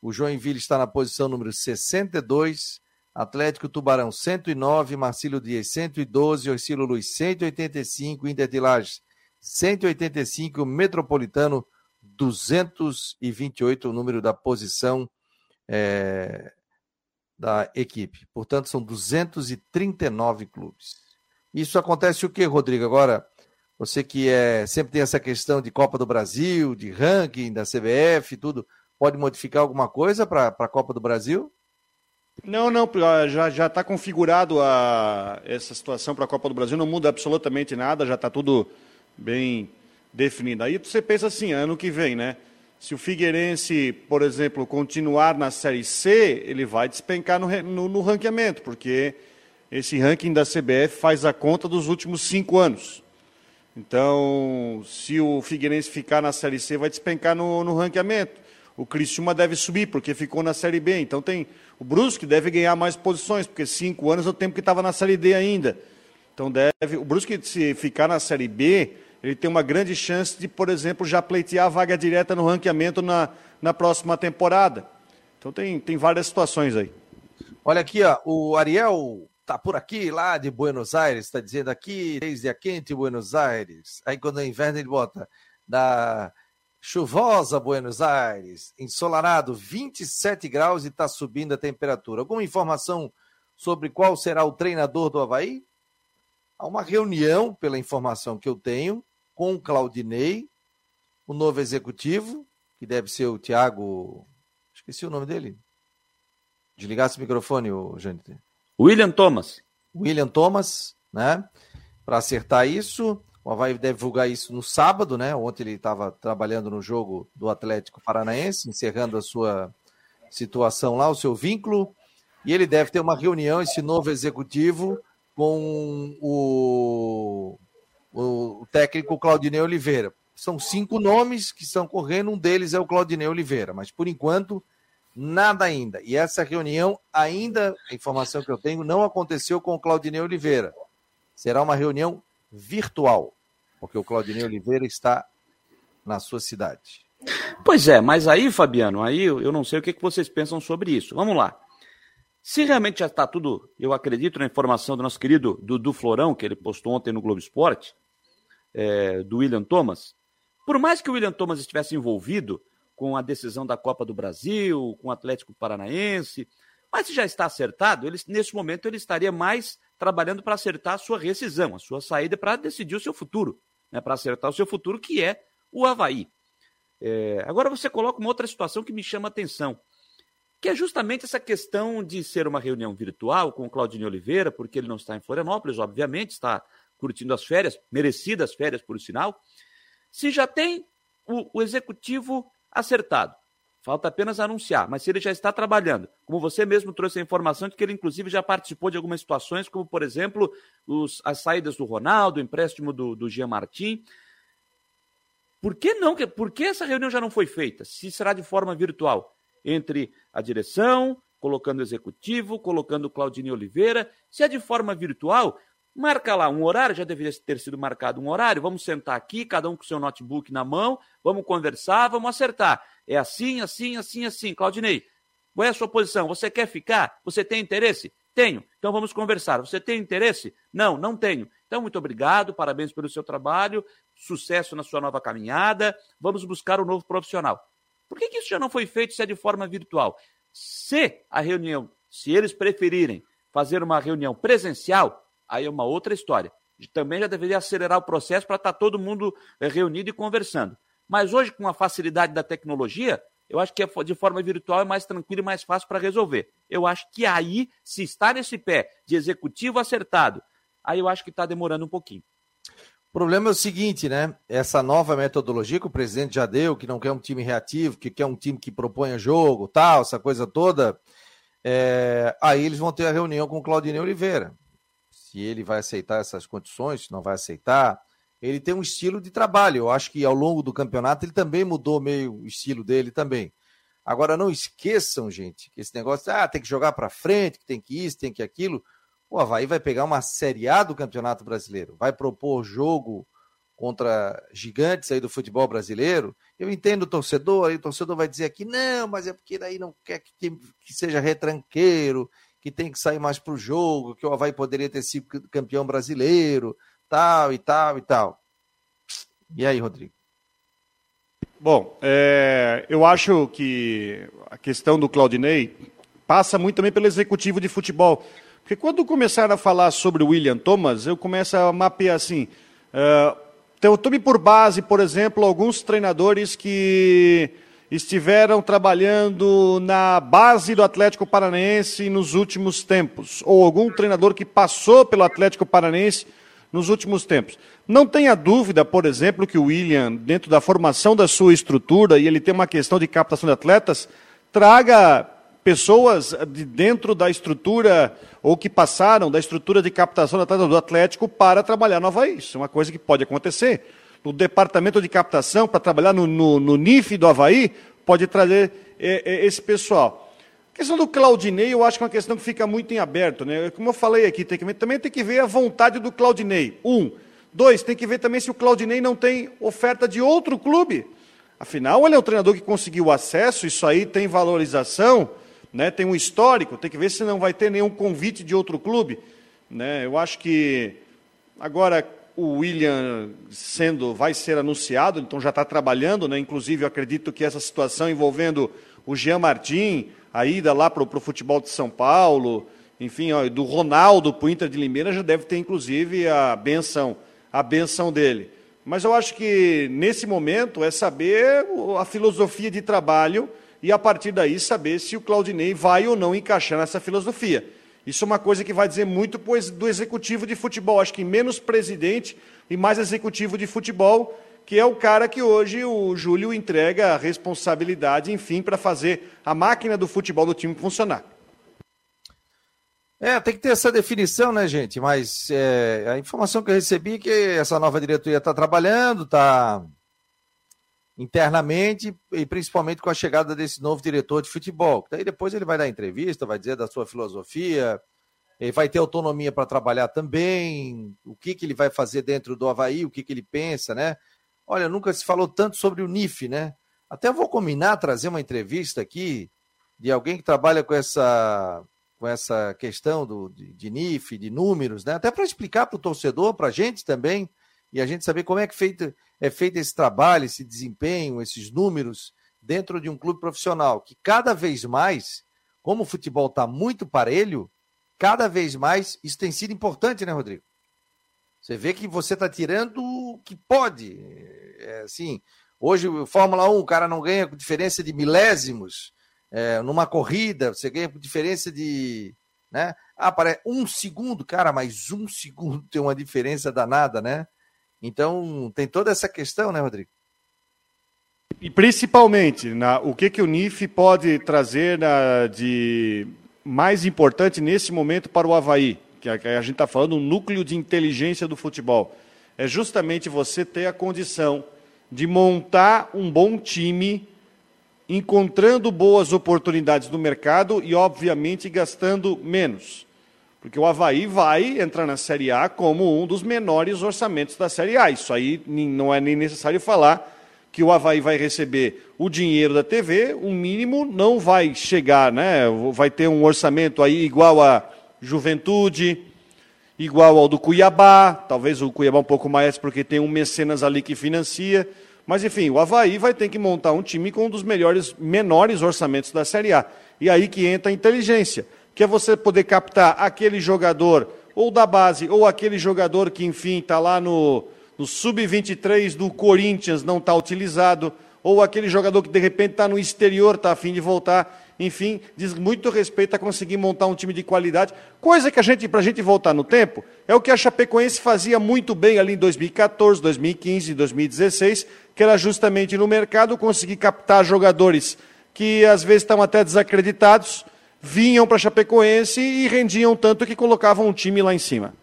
o Joinville está na posição número 62, Atlético Tubarão 109, Marcílio Dias 112, Orcilo Luiz 185, Inter de Lages 185, Metropolitano 228, o número da posição é, da equipe. Portanto, são 239 clubes. Isso acontece o que, Rodrigo? Agora, você que é, sempre tem essa questão de Copa do Brasil, de ranking da CBF, tudo, pode modificar alguma coisa para a Copa do Brasil? Não, não, já está configurado a, essa situação para a Copa do Brasil, não muda absolutamente nada, já está tudo bem definido. Aí você pensa assim, ano que vem, né? Se o Figueirense, por exemplo, continuar na Série C, ele vai despencar no, no, no ranqueamento, porque esse ranking da CBF faz a conta dos últimos cinco anos. Então, se o Figueirense ficar na Série C, vai despencar no, no ranqueamento. O Criciúma deve subir, porque ficou na Série B. Então, tem o Brusque deve ganhar mais posições, porque cinco anos é o tempo que estava na Série D ainda. Então, deve o Brusque, se ficar na Série B, ele tem uma grande chance de, por exemplo, já pleitear a vaga direta no ranqueamento na, na próxima temporada. Então tem, tem várias situações aí. Olha aqui, ó, o Ariel tá por aqui, lá de Buenos Aires, está dizendo aqui, desde a quente Buenos Aires. Aí quando é inverno ele bota da chuvosa Buenos Aires, ensolarado, 27 graus e está subindo a temperatura. Alguma informação sobre qual será o treinador do Havaí? Há uma reunião, pela informação que eu tenho, com o Claudinei, o novo executivo, que deve ser o Tiago. Esqueci o nome dele. Desligasse o microfone, o Jâniter. William Thomas. William Thomas, né? Para acertar isso. O Havaí deve divulgar isso no sábado, né? Ontem ele estava trabalhando no jogo do Atlético Paranaense, encerrando a sua situação lá, o seu vínculo. E ele deve ter uma reunião, esse novo executivo, com o técnico Claudinei Oliveira. São cinco nomes que estão correndo, um deles é o Claudinei Oliveira, mas por enquanto nada ainda. E essa reunião ainda, a informação que eu tenho, não aconteceu com o Claudinei Oliveira. Será uma reunião virtual, porque o Claudinei Oliveira está na sua cidade. Pois é, mas aí, Fabiano, aí eu não sei o que vocês pensam sobre isso. Vamos lá. Se realmente já está tudo, eu acredito na informação do nosso querido Dudu Florão, que ele postou ontem no Globo Esporte, é, do William Thomas, por mais que o William Thomas estivesse envolvido com a decisão da Copa do Brasil, com o Atlético Paranaense, mas se já está acertado, ele, nesse momento ele estaria mais trabalhando para acertar a sua rescisão, a sua saída para decidir o seu futuro, né, para acertar o seu futuro, que é o Havaí. É, agora você coloca uma outra situação que me chama a atenção, que é justamente essa questão de ser uma reunião virtual com o Claudinho Oliveira, porque ele não está em Florianópolis, obviamente, está curtindo as férias, merecidas férias, por sinal, se já tem o, o executivo acertado. Falta apenas anunciar, mas se ele já está trabalhando, como você mesmo trouxe a informação de que ele, inclusive, já participou de algumas situações, como, por exemplo, os, as saídas do Ronaldo, o empréstimo do, do Jean Martin. Por que não? Por que essa reunião já não foi feita? Se será de forma virtual? Entre a direção, colocando o executivo, colocando o Claudinei Oliveira. Se é de forma virtual, Marca lá um horário, já deveria ter sido marcado um horário. Vamos sentar aqui, cada um com seu notebook na mão, vamos conversar, vamos acertar. É assim, assim, assim, assim. Claudinei, qual é a sua posição? Você quer ficar? Você tem interesse? Tenho. Então vamos conversar. Você tem interesse? Não, não tenho. Então, muito obrigado, parabéns pelo seu trabalho, sucesso na sua nova caminhada. Vamos buscar um novo profissional. Por que, que isso já não foi feito se é de forma virtual? Se a reunião, se eles preferirem fazer uma reunião presencial, aí é uma outra história. Também já deveria acelerar o processo para estar tá todo mundo eh, reunido e conversando. Mas hoje, com a facilidade da tecnologia, eu acho que é de forma virtual é mais tranquilo e mais fácil para resolver. Eu acho que aí, se está nesse pé de executivo acertado, aí eu acho que está demorando um pouquinho. O problema é o seguinte, né? Essa nova metodologia que o presidente já deu, que não quer um time reativo, que quer um time que proponha jogo, tal, essa coisa toda. É... Aí eles vão ter a reunião com o Claudinei Oliveira se ele vai aceitar essas condições, não vai aceitar. Ele tem um estilo de trabalho. Eu acho que ao longo do campeonato ele também mudou meio o estilo dele também. Agora não esqueçam, gente, que esse negócio, ah, tem que jogar para frente, que tem que isso, tem que aquilo. O Havaí vai pegar uma Série A do Campeonato Brasileiro, vai propor jogo contra gigantes aí do futebol brasileiro. Eu entendo o torcedor, aí o torcedor vai dizer aqui, não, mas é porque daí não quer que, que seja retranqueiro, que tem que sair mais para o jogo, que o Havaí poderia ter sido campeão brasileiro, tal e tal e tal. E aí, Rodrigo? Bom, é, eu acho que a questão do Claudinei passa muito também pelo executivo de futebol. Porque quando começaram a falar sobre o William Thomas, eu começo a mapear assim. Uh, então, eu tome por base, por exemplo, alguns treinadores que estiveram trabalhando na base do Atlético Paranaense nos últimos tempos, ou algum treinador que passou pelo Atlético Paranaense nos últimos tempos. Não tenha dúvida, por exemplo, que o William, dentro da formação da sua estrutura, e ele tem uma questão de captação de atletas, traga pessoas de dentro da estrutura, ou que passaram da estrutura de captação de atletas do Atlético para trabalhar no Havaí. Isso é uma coisa que pode acontecer. No departamento de captação, para trabalhar no, no, no, NIF do Havaí, pode trazer é, é, esse pessoal. A questão do Claudinei, eu acho que é uma questão que fica muito em aberto. Né? Como eu falei aqui, tem que, também tem que ver a vontade do Claudinei. Um. Dois, tem que ver também se o Claudinei não tem oferta de outro clube. Afinal, ele é um treinador que conseguiu acesso, isso aí tem valorização, né? tem um histórico, tem que ver se não vai ter nenhum convite de outro clube. Né? Eu acho que agora o William sendo vai ser anunciado, então já está trabalhando, né? inclusive eu acredito que essa situação envolvendo o Jean Martin, a ida lá para o futebol de São Paulo, enfim, ó, do Ronaldo para o Inter de Limeira já deve ter, inclusive, a benção, a benção dele. Mas eu acho que, nesse momento, é saber a filosofia de trabalho e, a partir daí, saber se o Claudinei vai ou não encaixar nessa filosofia. Isso é uma coisa que vai dizer muito do executivo de futebol. Acho que menos presidente e mais executivo de futebol que é o cara que hoje o Júlio entrega a responsabilidade, enfim, para fazer a máquina do futebol do time funcionar. É, tem que ter essa definição, né, gente? Mas é, a informação que eu recebi é que essa nova diretoria está trabalhando, está internamente e principalmente com a chegada desse novo diretor de futebol. Daí depois ele vai dar entrevista, vai dizer da sua filosofia, ele vai ter autonomia para trabalhar também, o que, que ele vai fazer dentro do Havaí, o que, que ele pensa, né? Olha, nunca se falou tanto sobre o NIF, né? Até vou combinar trazer uma entrevista aqui de alguém que trabalha com essa com essa questão do, de, de NIF, de números, né? Até para explicar para o torcedor, para a gente também, e a gente saber como é que feito, é feito esse trabalho, esse desempenho, esses números dentro de um clube profissional, que cada vez mais, como o futebol está muito parelho, cada vez mais isso tem sido importante, né, Rodrigo? Você vê que você está tirando o que pode. É, assim, hoje, Fórmula 1, o cara não ganha com diferença de milésimos. É, numa corrida, você ganha com diferença de. Né? Ah, para um segundo, cara, mas um segundo tem uma diferença danada, né? Então, tem toda essa questão, né, Rodrigo? E principalmente, na, o que, que o NIF pode trazer na, de mais importante nesse momento para o Havaí? que a, gente está falando, um núcleo de inteligência do futebol. É justamente você ter a condição de montar um bom time, encontrando boas oportunidades no mercado e, obviamente, gastando menos. Porque o Havaí vai entrar na Série A como um dos menores orçamentos da Série A. Isso aí não é nem necessário falar que o Havaí vai receber o dinheiro da TV, o mínimo não vai chegar, né? Vai ter um orçamento aí igual a Juventude, igual ao do Cuiabá, talvez o Cuiabá um pouco mais porque tem um mecenas ali que financia, mas enfim, o Havaí vai ter que montar um time com um dos melhores, menores orçamentos da Série A. E aí que entra a inteligência, que é você poder captar aquele jogador, ou da base, ou aquele jogador que, enfim, está lá no, no sub-23 do Corinthians, não está utilizado, ou aquele jogador que de repente está no exterior, está a fim de voltar enfim, diz muito respeito a conseguir montar um time de qualidade, coisa que a gente, para a gente voltar no tempo, é o que a Chapecoense fazia muito bem ali em 2014, 2015, 2016, que era justamente no mercado conseguir captar jogadores que às vezes estão até desacreditados, vinham para Chapecoense e rendiam tanto que colocavam um time lá em cima.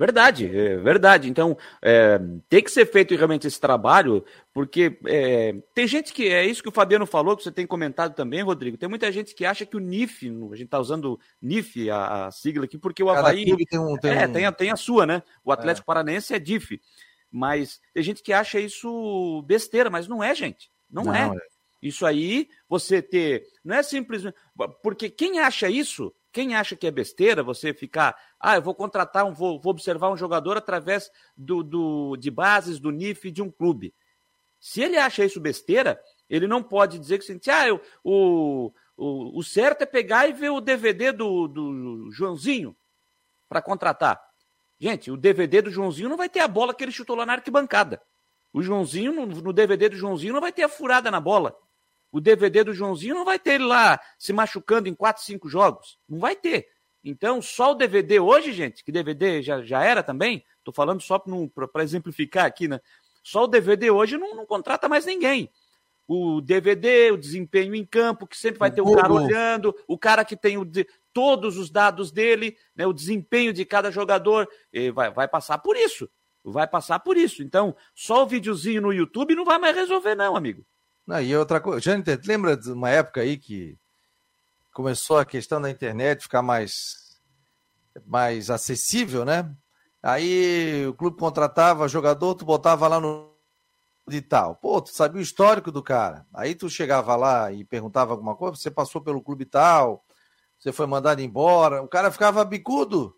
Verdade, é verdade. Então, é, tem que ser feito realmente esse trabalho, porque é, tem gente que, é isso que o Fabiano falou, que você tem comentado também, Rodrigo, tem muita gente que acha que o NIF, a gente está usando NIF, a, a, sigla aqui, porque o Havaí... tem, um, tem, é, um... tem, a, tem a sua, né? O Atlético é. Paranaense é DIF, mas tem gente que acha isso besteira, mas não é, gente, não, não é. Isso aí, você ter, não é simplesmente, porque quem acha isso Quem acha que é besteira você ficar, ah, eu vou contratar, um, vou, vou observar um jogador através do, do, de bases do NIF de um clube. Se ele acha isso besteira, ele não pode dizer que assim, ah, eu, o, o, o certo é pegar e ver o DVD do, do Joãozinho para contratar. Gente, o DVD do Joãozinho não vai ter a bola que ele chutou lá na arquibancada. O Joãozinho, no, no DVD do Joãozinho, não vai ter a furada na bola. O DVD do Joãozinho não vai ter ele lá se machucando em 4, 5 jogos. Não vai ter. Então, só o DVD hoje, gente, que DVD já, já era também, estou falando só para exemplificar aqui, né? Só o DVD hoje não, não, contrata mais ninguém. O DVD, o desempenho em campo, que sempre vai ter o cara olhando, o cara que tem o, todos os dados dele, né, o desempenho de cada jogador, vai, vai passar por isso. Vai passar por isso. Então, só o videozinho no YouTube não vai mais resolver, não, amigo. Não, e outra coisa, Jâniter, lembra de uma época aí que começou a questão da internet ficar mais, mais acessível, né? Aí o clube contratava jogador, tu botava lá no de tal. Pô, tu sabia o histórico do cara. Aí tu chegava lá e perguntava alguma coisa, você passou pelo clube tal, você foi mandado embora, o cara ficava bicudo.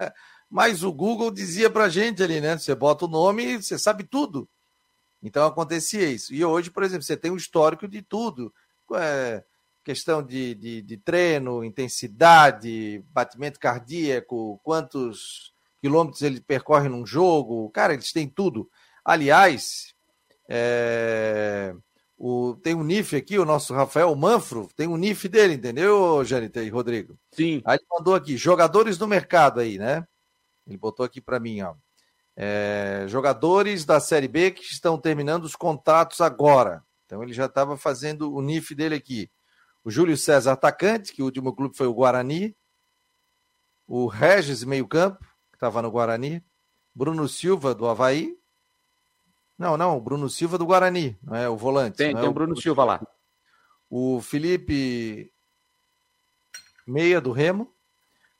Mas o Google dizia pra gente ali, né? Você bota o nome você sabe tudo. Então acontecia isso. E hoje, por exemplo, você tem um histórico de tudo. É, questão de, de, de, treino, intensidade, batimento cardíaco, quantos quilômetros ele percorre num jogo. Cara, eles têm tudo. Aliás, é, o, tem um NIF aqui, o nosso Rafael Manfro, tem um NIF dele, entendeu, Janita e Rodrigo? Sim. Aí ele mandou aqui, jogadores do mercado aí, né? Ele botou aqui para mim, ó. É, jogadores da Série B que estão terminando os contratos agora. Então ele já estava fazendo o NIF dele aqui. O Júlio César, atacante, que o último clube foi o Guarani. O Regis, meio-campo, que estava no Guarani. Bruno Silva, do Havaí. Não, não, o Bruno Silva do Guarani, não é o volante. Tem, tem é o Bruno Silva lá. O Felipe Meia do Remo.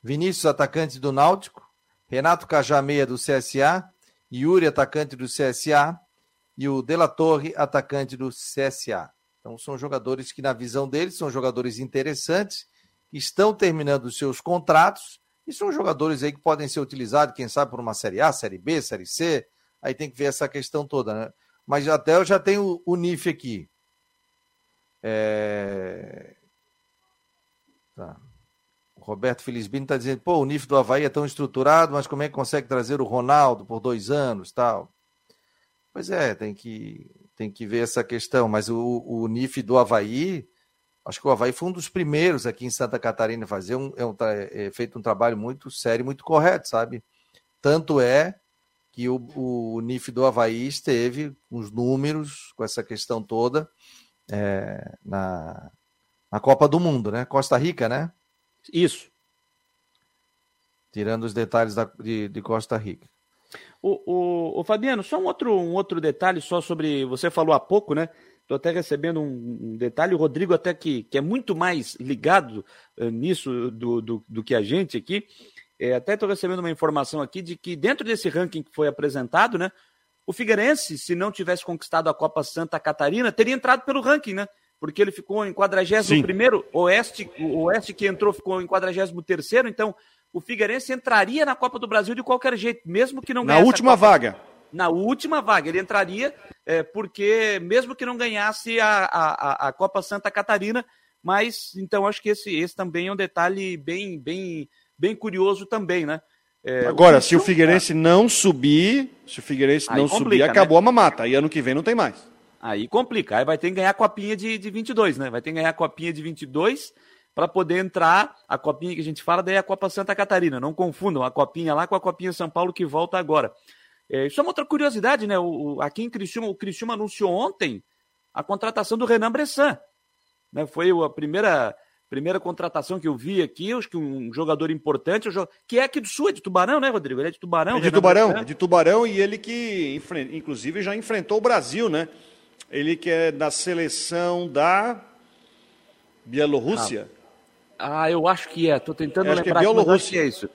Vinícius, atacante do Náutico. Renato Cajameia do CSA, Yuri, atacante do CSA, e o Dela Torre, atacante do CSA. Então são jogadores que, na visão deles, são jogadores interessantes, estão terminando os seus contratos, e são jogadores aí que podem ser utilizados, quem sabe, por uma Série A, Série B, Série C, aí tem que ver essa questão toda, né? Mas até eu já tenho o NIF aqui. É... Tá. Roberto Felizbino está dizendo, pô, o NIF do Havaí é tão estruturado, mas como é que consegue trazer o Ronaldo por dois anos tal? Pois é, tem que, tem que ver essa questão. Mas o, o NIF do Havaí, acho que o Havaí foi um dos primeiros aqui em Santa Catarina a fazer um, é, um, é feito um trabalho muito sério, muito correto, sabe? Tanto é que o, o NIF do Havaí esteve com os números, com essa questão toda, é, na, na Copa do Mundo, né? Costa Rica, né? Isso. Tirando os detalhes da, de, de Costa Rica. O, o, o, Fabiano, só um outro, um outro detalhe só sobre. Você falou há pouco, né? Estou até recebendo um, um, detalhe, o Rodrigo até que, que é muito mais ligado uh, nisso do, do, do, que a gente aqui. É, até estou recebendo uma informação aqui de que dentro desse ranking que foi apresentado, né? O Figueirense, se não tivesse conquistado a Copa Santa Catarina, teria entrado pelo ranking, né? Porque ele ficou em 41 Oeste, o Oeste que entrou ficou em 43 então o Figueirense entraria na Copa do Brasil de qualquer jeito, mesmo que não ganhasse. Na última vaga. Na última vaga, ele entraria, é, porque mesmo que não ganhasse a, a, a Copa Santa Catarina, mas então acho que esse, esse também é um detalhe bem, bem, bem curioso também, né? É, Agora, o se o Figueirense não subir, se o Figueirense não complica, subir, acabou né? a mamata. Aí ano que vem não tem mais. Aí complica. Aí vai ter que ganhar a copinha de, de 22, né? Vai ter que ganhar a copinha de 22 para poder entrar. A copinha que a gente fala daí é a Copa Santa Catarina. Não confundam a copinha lá com a copinha São Paulo que volta agora. É, isso é uma outra curiosidade, né? O, o, aqui em Criciúma, o Criciúma anunciou ontem a contratação do Renan Bressan. Né? Foi a primeira, primeira contratação que eu vi aqui, acho que um jogador importante, que é aqui do Sul, é de Tubarão, né, Rodrigo? Ele é de Tubarão. É de Tubarão, é de Tubarão e ele que, inclusive, já enfrentou o Brasil, né? Ele que é da seleção da Bielorrússia. Ah, ah eu acho que é. Estou tentando acho lembrar. Que é Bielorrússia. É isso.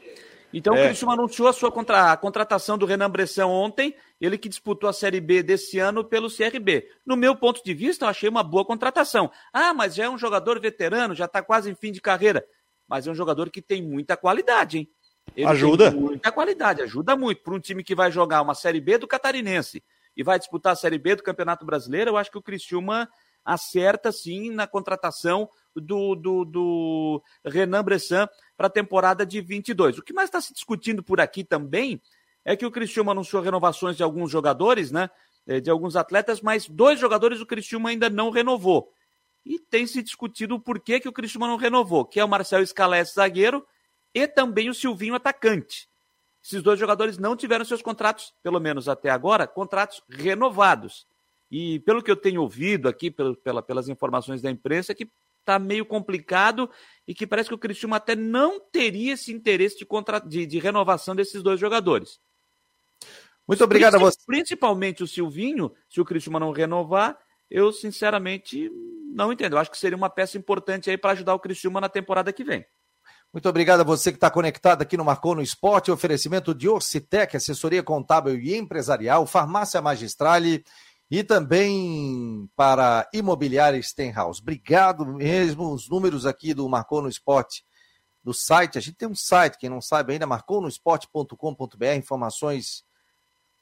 Então é. o Criciúma anunciou a sua contra... a contratação do Renan Bressan ontem, ele que disputou a Série B desse ano pelo CRB. No meu ponto de vista, eu achei uma boa contratação. Ah, mas já é um jogador veterano, já está quase em fim de carreira. mas é um jogador que tem muita qualidade, hein? Ele ajuda. muita qualidade, ajuda muito. Para um time que vai jogar uma Série B do Catarinense e vai disputar a Série B do Campeonato Brasileiro, eu acho que o Criciúma acerta sim na contratação do, do, do Renan Bressan para a temporada de 22. O que mais está se discutindo por aqui também é que o Criciúma anunciou renovações de alguns jogadores, né? Eh, de alguns atletas, mas dois jogadores o Criciúma ainda não renovou. E tem se discutido o porquê que o Criciúma não renovou, que é o Marcel Scalese, zagueiro, e também o Silvinho, atacante. Esses dois jogadores não tiveram seus contratos, pelo menos até agora, contratos renovados. E pelo que eu tenho ouvido aqui, pelo, pela, pelas informações da imprensa, é que está meio complicado e que parece que o Cristiano até não teria esse interesse de, contra... de, de renovação desses dois jogadores. Muito obrigado Princip... a você. Principalmente o Silvinho, se o Cristiano não renovar, eu sinceramente não entendo. Eu acho que seria uma peça importante aí para ajudar o Cristiano na temporada que vem. Muito obrigado a você que está conectado aqui no Marcou no Esporte, oferecimento de Orcitec, assessoria contábil e empresarial, farmácia Magistrale e também para Imobiliária Stenhouse. Obrigado mesmo, os números aqui do Marcou no Esporte, do site, a gente tem um site, quem não sabe ainda, marconosport.com.br, informações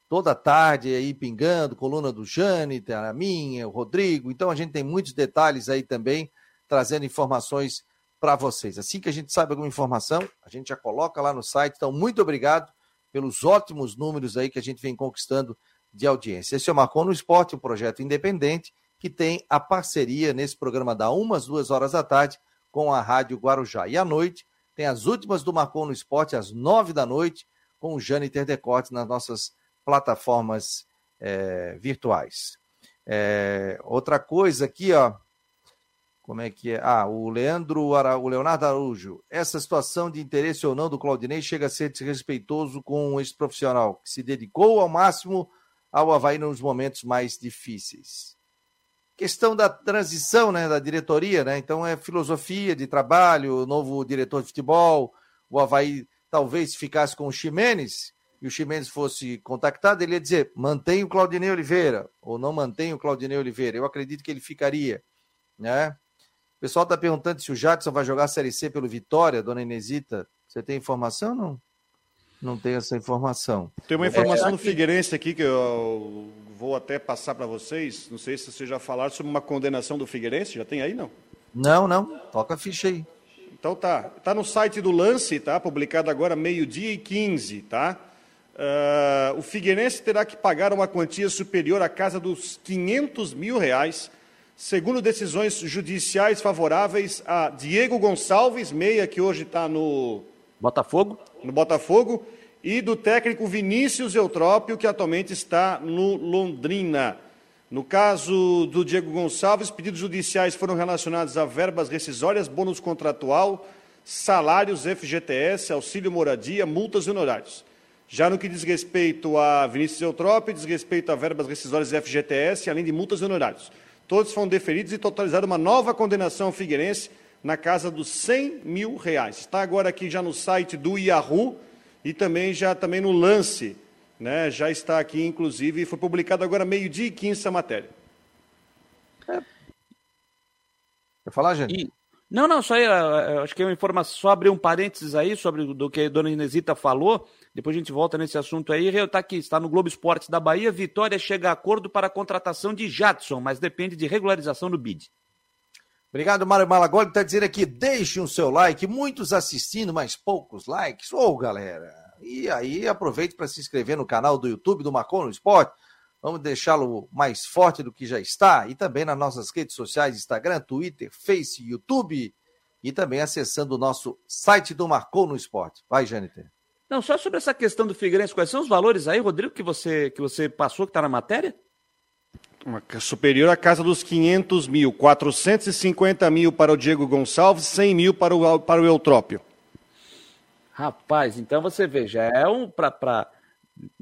toda tarde aí pingando, coluna do Jane, a minha, o Rodrigo, então a gente tem muitos detalhes aí também, trazendo informações para vocês. Assim que a gente sabe alguma informação, a gente já coloca lá no site. Então, muito obrigado pelos ótimos números aí que a gente vem conquistando de audiência. Esse é o Marcon no Esporte, um projeto independente que tem a parceria nesse programa da umas duas horas da tarde com a Rádio Guarujá. E à noite tem as últimas do Marcon no Esporte às nove da noite com o Jâniter Terdecote nas nossas plataformas é, virtuais. É, outra coisa aqui, ó, como é que é? Ah, o Leandro Ara... o Leonardo Araújo. Essa situação de interesse ou não do Claudinei chega a ser desrespeitoso com esse profissional que se dedicou ao máximo ao Havaí nos momentos mais difíceis. Questão da transição, né, da diretoria, né? Então é filosofia de trabalho, novo diretor de futebol. O Havaí talvez ficasse com o Ximenes e o Ximenes fosse contactado, ele ia dizer: mantém o Claudinei Oliveira ou não mantém o Claudinei Oliveira. Eu acredito que ele ficaria, né? O pessoal está perguntando se o Jadson vai jogar a Série C pelo Vitória, dona Inesita. Você tem informação não? Não tem essa informação. Tem uma informação é, do Figueirense aqui que eu vou até passar para vocês. Não sei se vocês já falaram sobre uma condenação do Figueirense. Já tem aí, não? Não, não. Toca a ficha aí. Então tá. Tá no site do Lance, tá? Publicado agora meio-dia e 15, tá? Uh, o Figueirense terá que pagar uma quantia superior à casa dos 500 mil reais segundo decisões judiciais favoráveis a Diego Gonçalves, meia que hoje está no Botafogo. No Botafogo, e do técnico Vinícius Eutrópio, que atualmente está no Londrina. No caso do Diego Gonçalves, pedidos judiciais foram relacionados a verbas rescisórias, bônus contratual, salários, FGTS, auxílio moradia, multas e honorários. Já no que diz respeito a Vinícius Eutrópio, diz respeito a verbas rescisórias FGTS, além de multas e honorários. Todos foram deferidos e totalizaram uma nova condenação ao Figueirense na casa dos 100 mil reais. Está agora aqui já no site do Yahoo e também já também no Lance. Né? Já está aqui, inclusive, foi publicado agora meio-dia e 15 essa matéria. É. Quer falar, gente? E... Não, não, só aí, acho que é uma informação, só abrir um parênteses aí sobre do que a dona Inesita falou. Depois a gente volta nesse assunto aí. Está aqui, está no Globo Esportes da Bahia. Vitória chega a acordo para a contratação de Jadson, mas depende de regularização do bid. Obrigado, Mário Malagoli. Está dizendo aqui, deixe o seu like. Muitos assistindo, mas poucos likes. Ô, oh, galera. E aí, aproveite para se inscrever no canal do YouTube do Marcon no Esporte. Vamos deixá-lo mais forte do que já está. E também nas nossas redes sociais, Instagram, Twitter, Face, YouTube. E também acessando o nosso site do Marcon no Esporte. Vai, Jâniter. Não, só sobre essa questão do Figueirense, quais são os valores aí, Rodrigo, que você, que você passou, que está na matéria? Uma, superior à casa dos 500 mil, 450 mil para o Diego Gonçalves, 100 mil para o, para o Eutrópio. Rapaz, então você vê, já é um para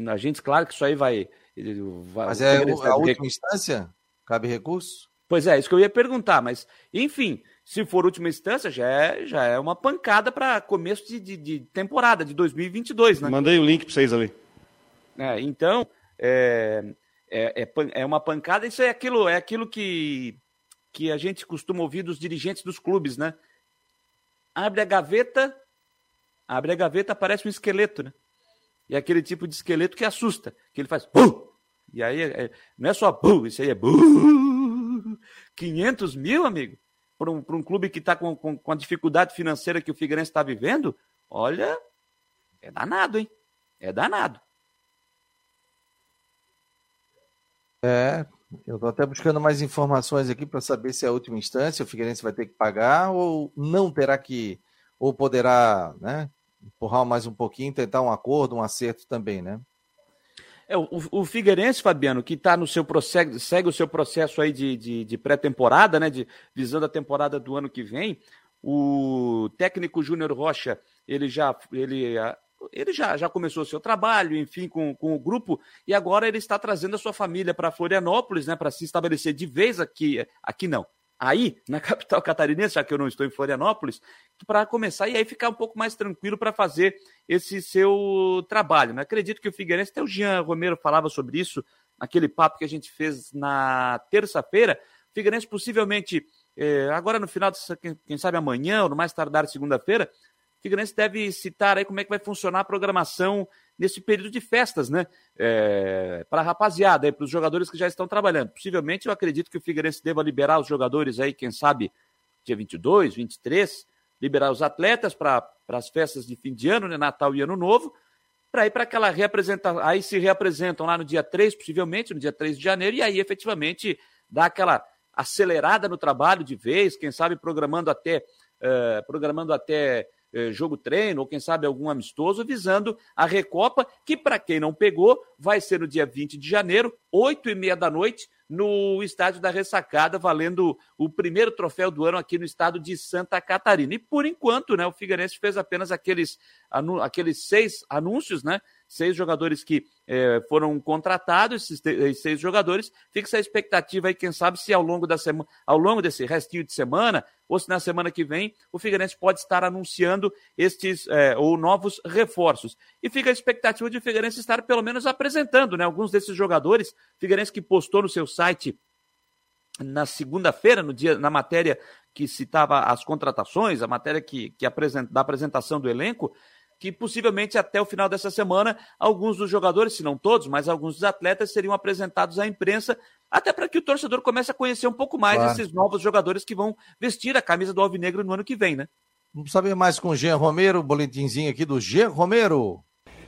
a gente, claro que isso aí vai. vai mas é a última instância? Cabe recurso? Pois é, isso que eu ia perguntar, mas enfim, se for última instância, já é, já é uma pancada para começo de, de, de, temporada de 2022, né? Mandei o link para vocês ali. É, então, é, é, é, é, uma pancada. Isso é aquilo, é aquilo que, que a gente costuma ouvir dos dirigentes dos clubes, né? abre a gaveta, abre a gaveta, parece um esqueleto, né? E é aquele tipo de esqueleto que assusta, que ele faz. Buh! E aí é, não é só buh, isso aí é buh! 500 mil, amigo, para um, um clube que está com, com, com a dificuldade financeira que o Figueirense está vivendo, olha, é danado, hein? É danado. É, eu estou até buscando mais informações aqui para saber se é a última instância o Figueirense vai ter que pagar ou não terá que, ou poderá, né, empurrar mais um pouquinho, tentar um acordo, um acerto também, né? É, o, o Figueirense, Fabiano, que está no seu processo, segue o seu processo aí de, de, de pré-temporada, né, de, visando a temporada do ano que vem, o técnico Júnior Rocha, ele já, ele ele já, já começou o seu trabalho, enfim, com, com o grupo, e agora ele está trazendo a sua família para Florianópolis, né, para se estabelecer de vez aqui, aqui não, aí, na capital catarinense, já que eu não estou em Florianópolis, para começar e aí ficar um pouco mais tranquilo para fazer esse seu trabalho. Né? Acredito que o Figueirense, até o Jean Romero falava sobre isso, naquele papo que a gente fez na terça-feira, o Figueirense possivelmente, eh, agora no final, quem, sabe amanhã, ou no mais tardar segunda-feira, Figueirense deve citar aí como é que vai funcionar a programação nesse período de festas, né? É, para a rapaziada, para os jogadores que já estão trabalhando. Possivelmente, eu acredito que o Figueirense deva liberar os jogadores aí, quem sabe, dia 22, 23, liberar os atletas para as festas de fim de ano, né? Natal e Ano Novo, para ir para aquela reapresentação. Aí se reapresentam lá no dia 3, possivelmente, no dia 3 de janeiro, e aí efetivamente dá aquela acelerada no trabalho de vez, quem sabe programando até. Uh, programando até jogo treino, ou quem sabe algum amistoso, visando a Recopa, que para quem não pegou, vai ser no dia 20 de janeiro, 8 e meia da noite, no estádio da Ressacada, valendo o primeiro troféu do ano aqui no estado de Santa Catarina. E por enquanto, né, o Figueirense fez apenas aqueles, aqueles seis anúncios, né? Seis jogadores que é, foram contratados, esses seis jogadores, fixa a expectativa aí, quem sabe, se ao longo da semana, ao longo desse restinho de semana, ou se na semana que vem, o Figueirense pode estar anunciando estes é, ou novos reforços. E fica a expectativa de o Figueirense estar pelo menos apresentando né, alguns desses jogadores. Figueirense que postou no seu site na segunda-feira, no dia, na matéria que citava as contratações, a matéria que, que apresenta, da apresentação do elenco, que possivelmente até o final dessa semana, alguns dos jogadores, se não todos, mas alguns dos atletas seriam apresentados à imprensa, até para que o torcedor comece a conhecer um pouco mais claro. esses novos jogadores que vão vestir a camisa do Alvinegro no ano que vem, né? Vamos saber mais com o Jean Romero, o boletimzinho aqui do Jean Romero.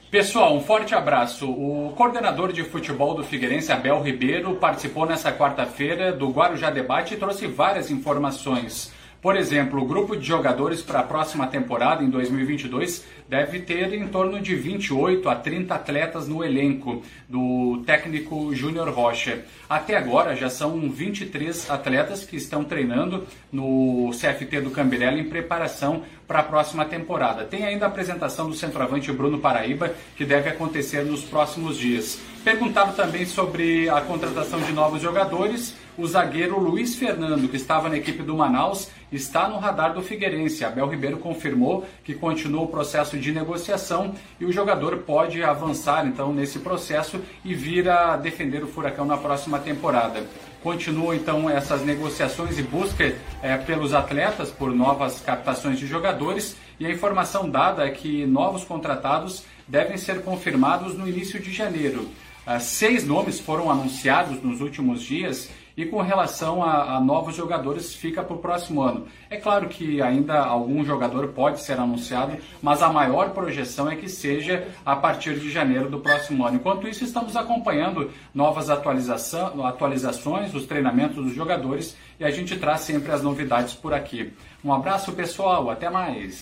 Pessoal, um forte abraço. O coordenador de futebol do Figueirense, Abel Ribeiro, participou nessa quarta-feira do Guarujá Debate e trouxe várias informações. Por exemplo, o grupo de jogadores para a próxima temporada, em 2022, deve ter em torno de 28 a 30 atletas no elenco do técnico Júnior Rocha. Até agora já são 23 atletas que estão treinando no CFT do Cambirela em preparação para a próxima temporada. Tem ainda a apresentação do centroavante Bruno Paraíba, que deve acontecer nos próximos dias. Perguntado também sobre a contratação de novos jogadores o zagueiro Luiz Fernando, que estava na equipe do Manaus, está no radar do Figueirense. Abel Ribeiro confirmou que continua o processo de negociação e o jogador pode avançar então nesse processo e vir a defender o Furacão na próxima temporada. Continuam então essas negociações e busca é, pelos atletas por novas captações de jogadores e a informação dada é que novos contratados devem ser confirmados no início de janeiro. Uh, seis nomes foram anunciados nos últimos dias e com relação a, a novos jogadores, fica para o próximo ano. É claro que ainda algum jogador pode ser anunciado, mas a maior projeção é que seja a partir de janeiro do próximo ano. Enquanto isso, estamos acompanhando novas atualizações dos treinamentos dos jogadores e a gente traz sempre as novidades por aqui. Um abraço, pessoal. Até mais.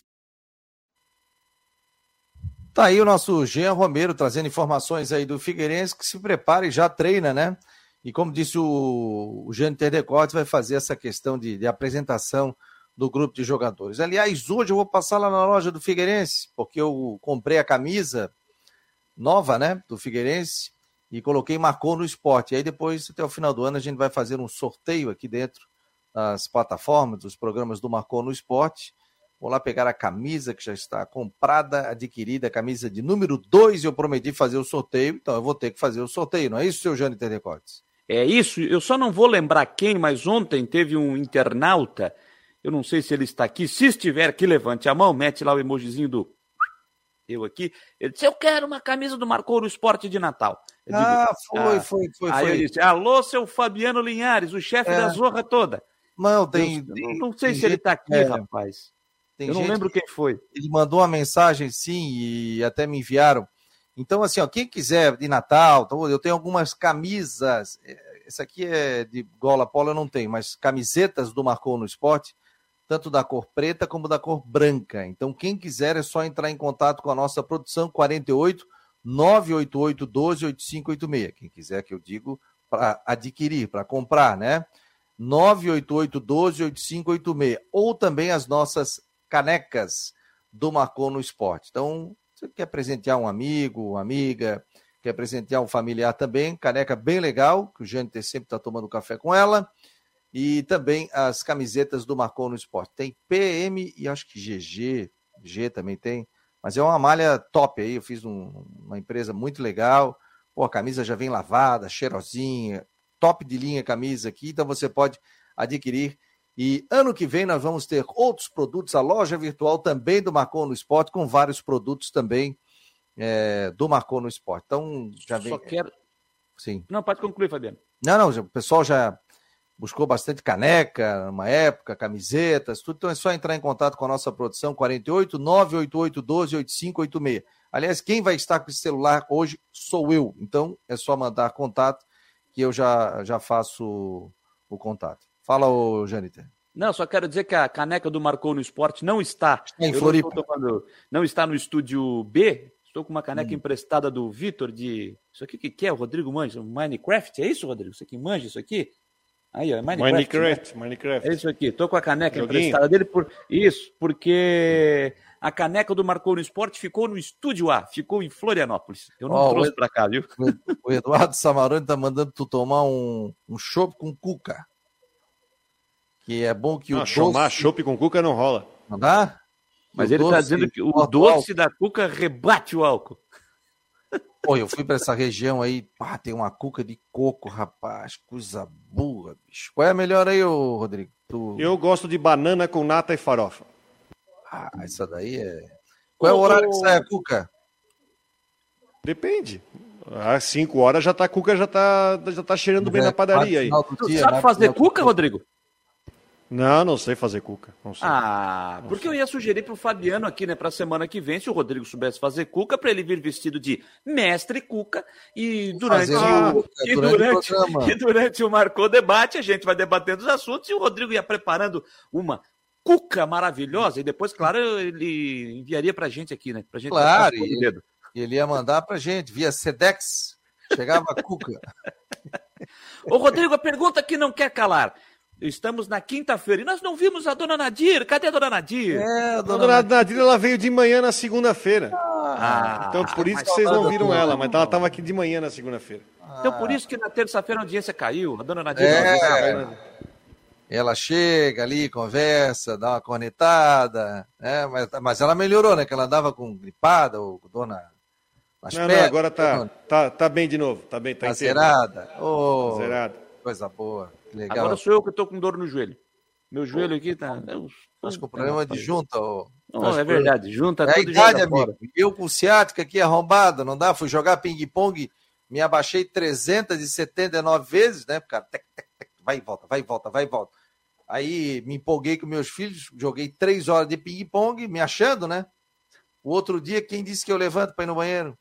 Tá aí o nosso Jean Romero trazendo informações aí do Figueirense que se prepara e já treina, né? E como disse o, o Jânio Terdecotes, vai fazer essa questão de, de, apresentação do grupo de jogadores. Aliás, hoje eu vou passar lá na loja do Figueirense, porque eu comprei a camisa nova, né, do Figueirense, e coloquei marcou no esporte. E aí depois, até o final do ano, a gente vai fazer um sorteio aqui dentro das plataformas, dos programas do Marcou no Esporte. Vou lá pegar a camisa que já está comprada, adquirida, a camisa de número 2, e eu prometi fazer o sorteio, então eu vou ter que fazer o sorteio, não é isso, seu Jânio Terdecotes? É isso, eu só não vou lembrar quem, mas ontem teve um internauta, Eu não sei se ele está aqui. Se estiver aqui, levante a mão, mete lá o emojizinho do eu aqui. Ele disse: Eu quero uma camisa do Marcou no Esporte de Natal. Ah, foi, ah. foi, foi. Aí foi. eu disse: Alô, seu Fabiano Linhares, o chefe é. da zorra toda. Não, tem. Eu, tem não sei tem se ele está aqui, é. rapaz. Tem eu não lembro quem foi. Ele mandou uma mensagem, sim, e até me enviaram. Então, assim, ó, quem quiser de Natal, então, eu tenho algumas camisas. É, essa aqui é de gola polo, eu não tenho, mas camisetas do Marcou no Esporte tanto da cor preta como da cor branca. Então, quem quiser é só entrar em contato com a nossa produção 48 988 12 8586. Quem quiser que eu digo para adquirir, para comprar, né? 988 12 8586. Ou também as nossas canecas do Marcon no Esporte. Então, você quer presentear um amigo, uma amiga, quer presentear um familiar também, caneca bem legal, que o Jâniter sempre está tomando café com ela e também as camisetas do Marcou no Esporte. Tem PM e acho que GG, G também tem, mas é uma malha top aí. Eu fiz um, uma empresa muito legal. Pô, a camisa já vem lavada, cheirosinha, top de linha camisa aqui, então você pode adquirir. E ano que vem nós vamos ter outros produtos, a loja virtual também do Marcou no Esporte, com vários produtos também é, do Marcou no Esporte. Então já vem. Só quero. Sim. Não, pode concluir, Fabiano. Não, não, o pessoal já buscou bastante caneca, numa época, camisetas, tudo. Então é só entrar em contato com a nossa produção, 48 988 12 8586. Aliás, quem vai estar com esse celular hoje sou eu. Então é só mandar contato que eu já, já faço o contato. Fala, ô Janiter. Não, só quero dizer que a caneca do Marcou no Esporte não está. Em Floripa. Não, tomando, não, está no estúdio B. Estou com uma caneca hum. emprestada do Vitor de. Isso aqui que, que é? O Rodrigo Manja? Minecraft? É isso, Rodrigo? Você que manja isso aqui? Aí, ó, Minecraft. Minecraft, né? Minecraft. É isso aqui. Tô com a caneca Joguinho. emprestada dele por isso, porque a caneca do Marcou no Esporte ficou no Estúdio A, ficou em Florianópolis. Eu não oh, trouxe para cá, viu? O Eduardo Samarone tá mandando tu tomar um, um chopp com cuca. Que é bom que não, o doce... Tomar chopp com cuca não rola. Não dá? Mas o ele está dizendo que o doce da cuca rebate o álcool. Pô, eu fui para essa região aí, pá, tem uma cuca de coco, rapaz, coisa boa, bicho. Qual é a melhor aí, ô, Rodrigo? Tu... Eu gosto de banana com nata e farofa. Ah, essa daí é. Qual é o horário que sai a cuca? Depende. Às 5 horas já tá a cuca já tá, já tá cheirando bem na padaria aí. Tu sabe né? fazer cuca, Rodrigo? Não, não sei fazer cuca. Sei. Ah, não porque sei. eu ia sugerir para o Fabiano aqui, né, para a semana que vem, se o Rodrigo soubesse fazer cuca, para ele vir vestido de mestre cuca e durante, o, e, durante, durante, e durante o Marcou Debate a gente vai debatendo os assuntos e o Rodrigo ia preparando uma cuca maravilhosa e depois, claro, ele enviaria para a gente aqui, né? Pra gente claro, e, ele ia mandar para a gente via Sedex. Chegava a cuca. Ô, Rodrigo, a pergunta que não quer calar. Estamos na quinta-feira e nós não vimos a dona Nadir. Cadê a dona Nadir? É, a dona, dona Nadir ela veio de manhã na segunda-feira. Ah, então por isso que vocês não viram ela, mas ela estava aqui de manhã na segunda-feira. Ah. Então por isso que na terça-feira a audiência caiu. A dona Nadir é, não Ela chega ali, conversa, dá uma cornetada, né? mas, mas ela melhorou, né? Que ela andava com gripada ou com dona. Não, pernas, não, agora tá, tá, tá bem de novo. Tá bem, tá, tá zerada. Oh, tá zerada. Coisa boa. Legal. Agora sou eu que estou com dor no joelho. Meu joelho aqui tá. Acho que o problema é de junta. Ó. Não, é verdade. Junta é a idade, amigo. Fora. Eu com ciática aqui arrombado, não dá? Fui jogar ping-pong, me abaixei 379 vezes, né? Cara, tec, tec, tec, vai e volta, vai e volta, vai e volta. Aí me empolguei com meus filhos, joguei três horas de ping-pong, me achando, né? O outro dia, quem disse que eu levanto para ir no banheiro?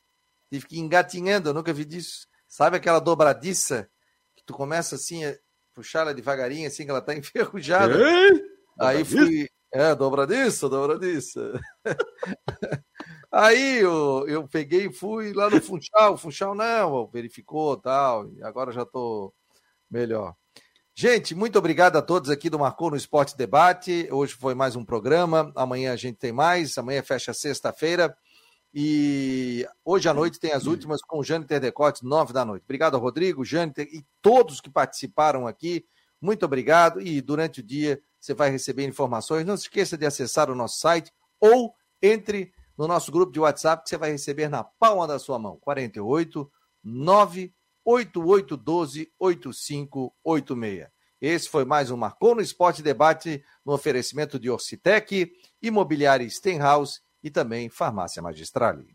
Tive que ir engatinhando, eu nunca vi disso. Sabe aquela dobradiça tu começa assim, puxar ela devagarinho, assim, que ela tá enferrujada. Aí fui. É, dobradiça, dobradiça. Aí eu, eu peguei e fui lá no Funchal. O Funchal não, verificou tal. E agora já tô melhor. Gente, muito obrigado a todos aqui do Marcou no Esporte Debate. Hoje foi mais um programa. Amanhã a gente tem mais. Amanhã fecha sexta-feira. E hoje à noite tem as últimas com o Jâniter Decotes, nove da noite. Obrigado, Rodrigo, Jâniter e todos que participaram aqui. Muito obrigado. E durante o dia você vai receber informações. Não se esqueça de acessar o nosso site ou entre no nosso grupo de WhatsApp que você vai receber na palma da sua mão. 48 98812 8586. Esse foi mais um Marcou no Esporte Debate no oferecimento de Orcitec, Imobiliária Stenhouse e também Farmácia Magistrale.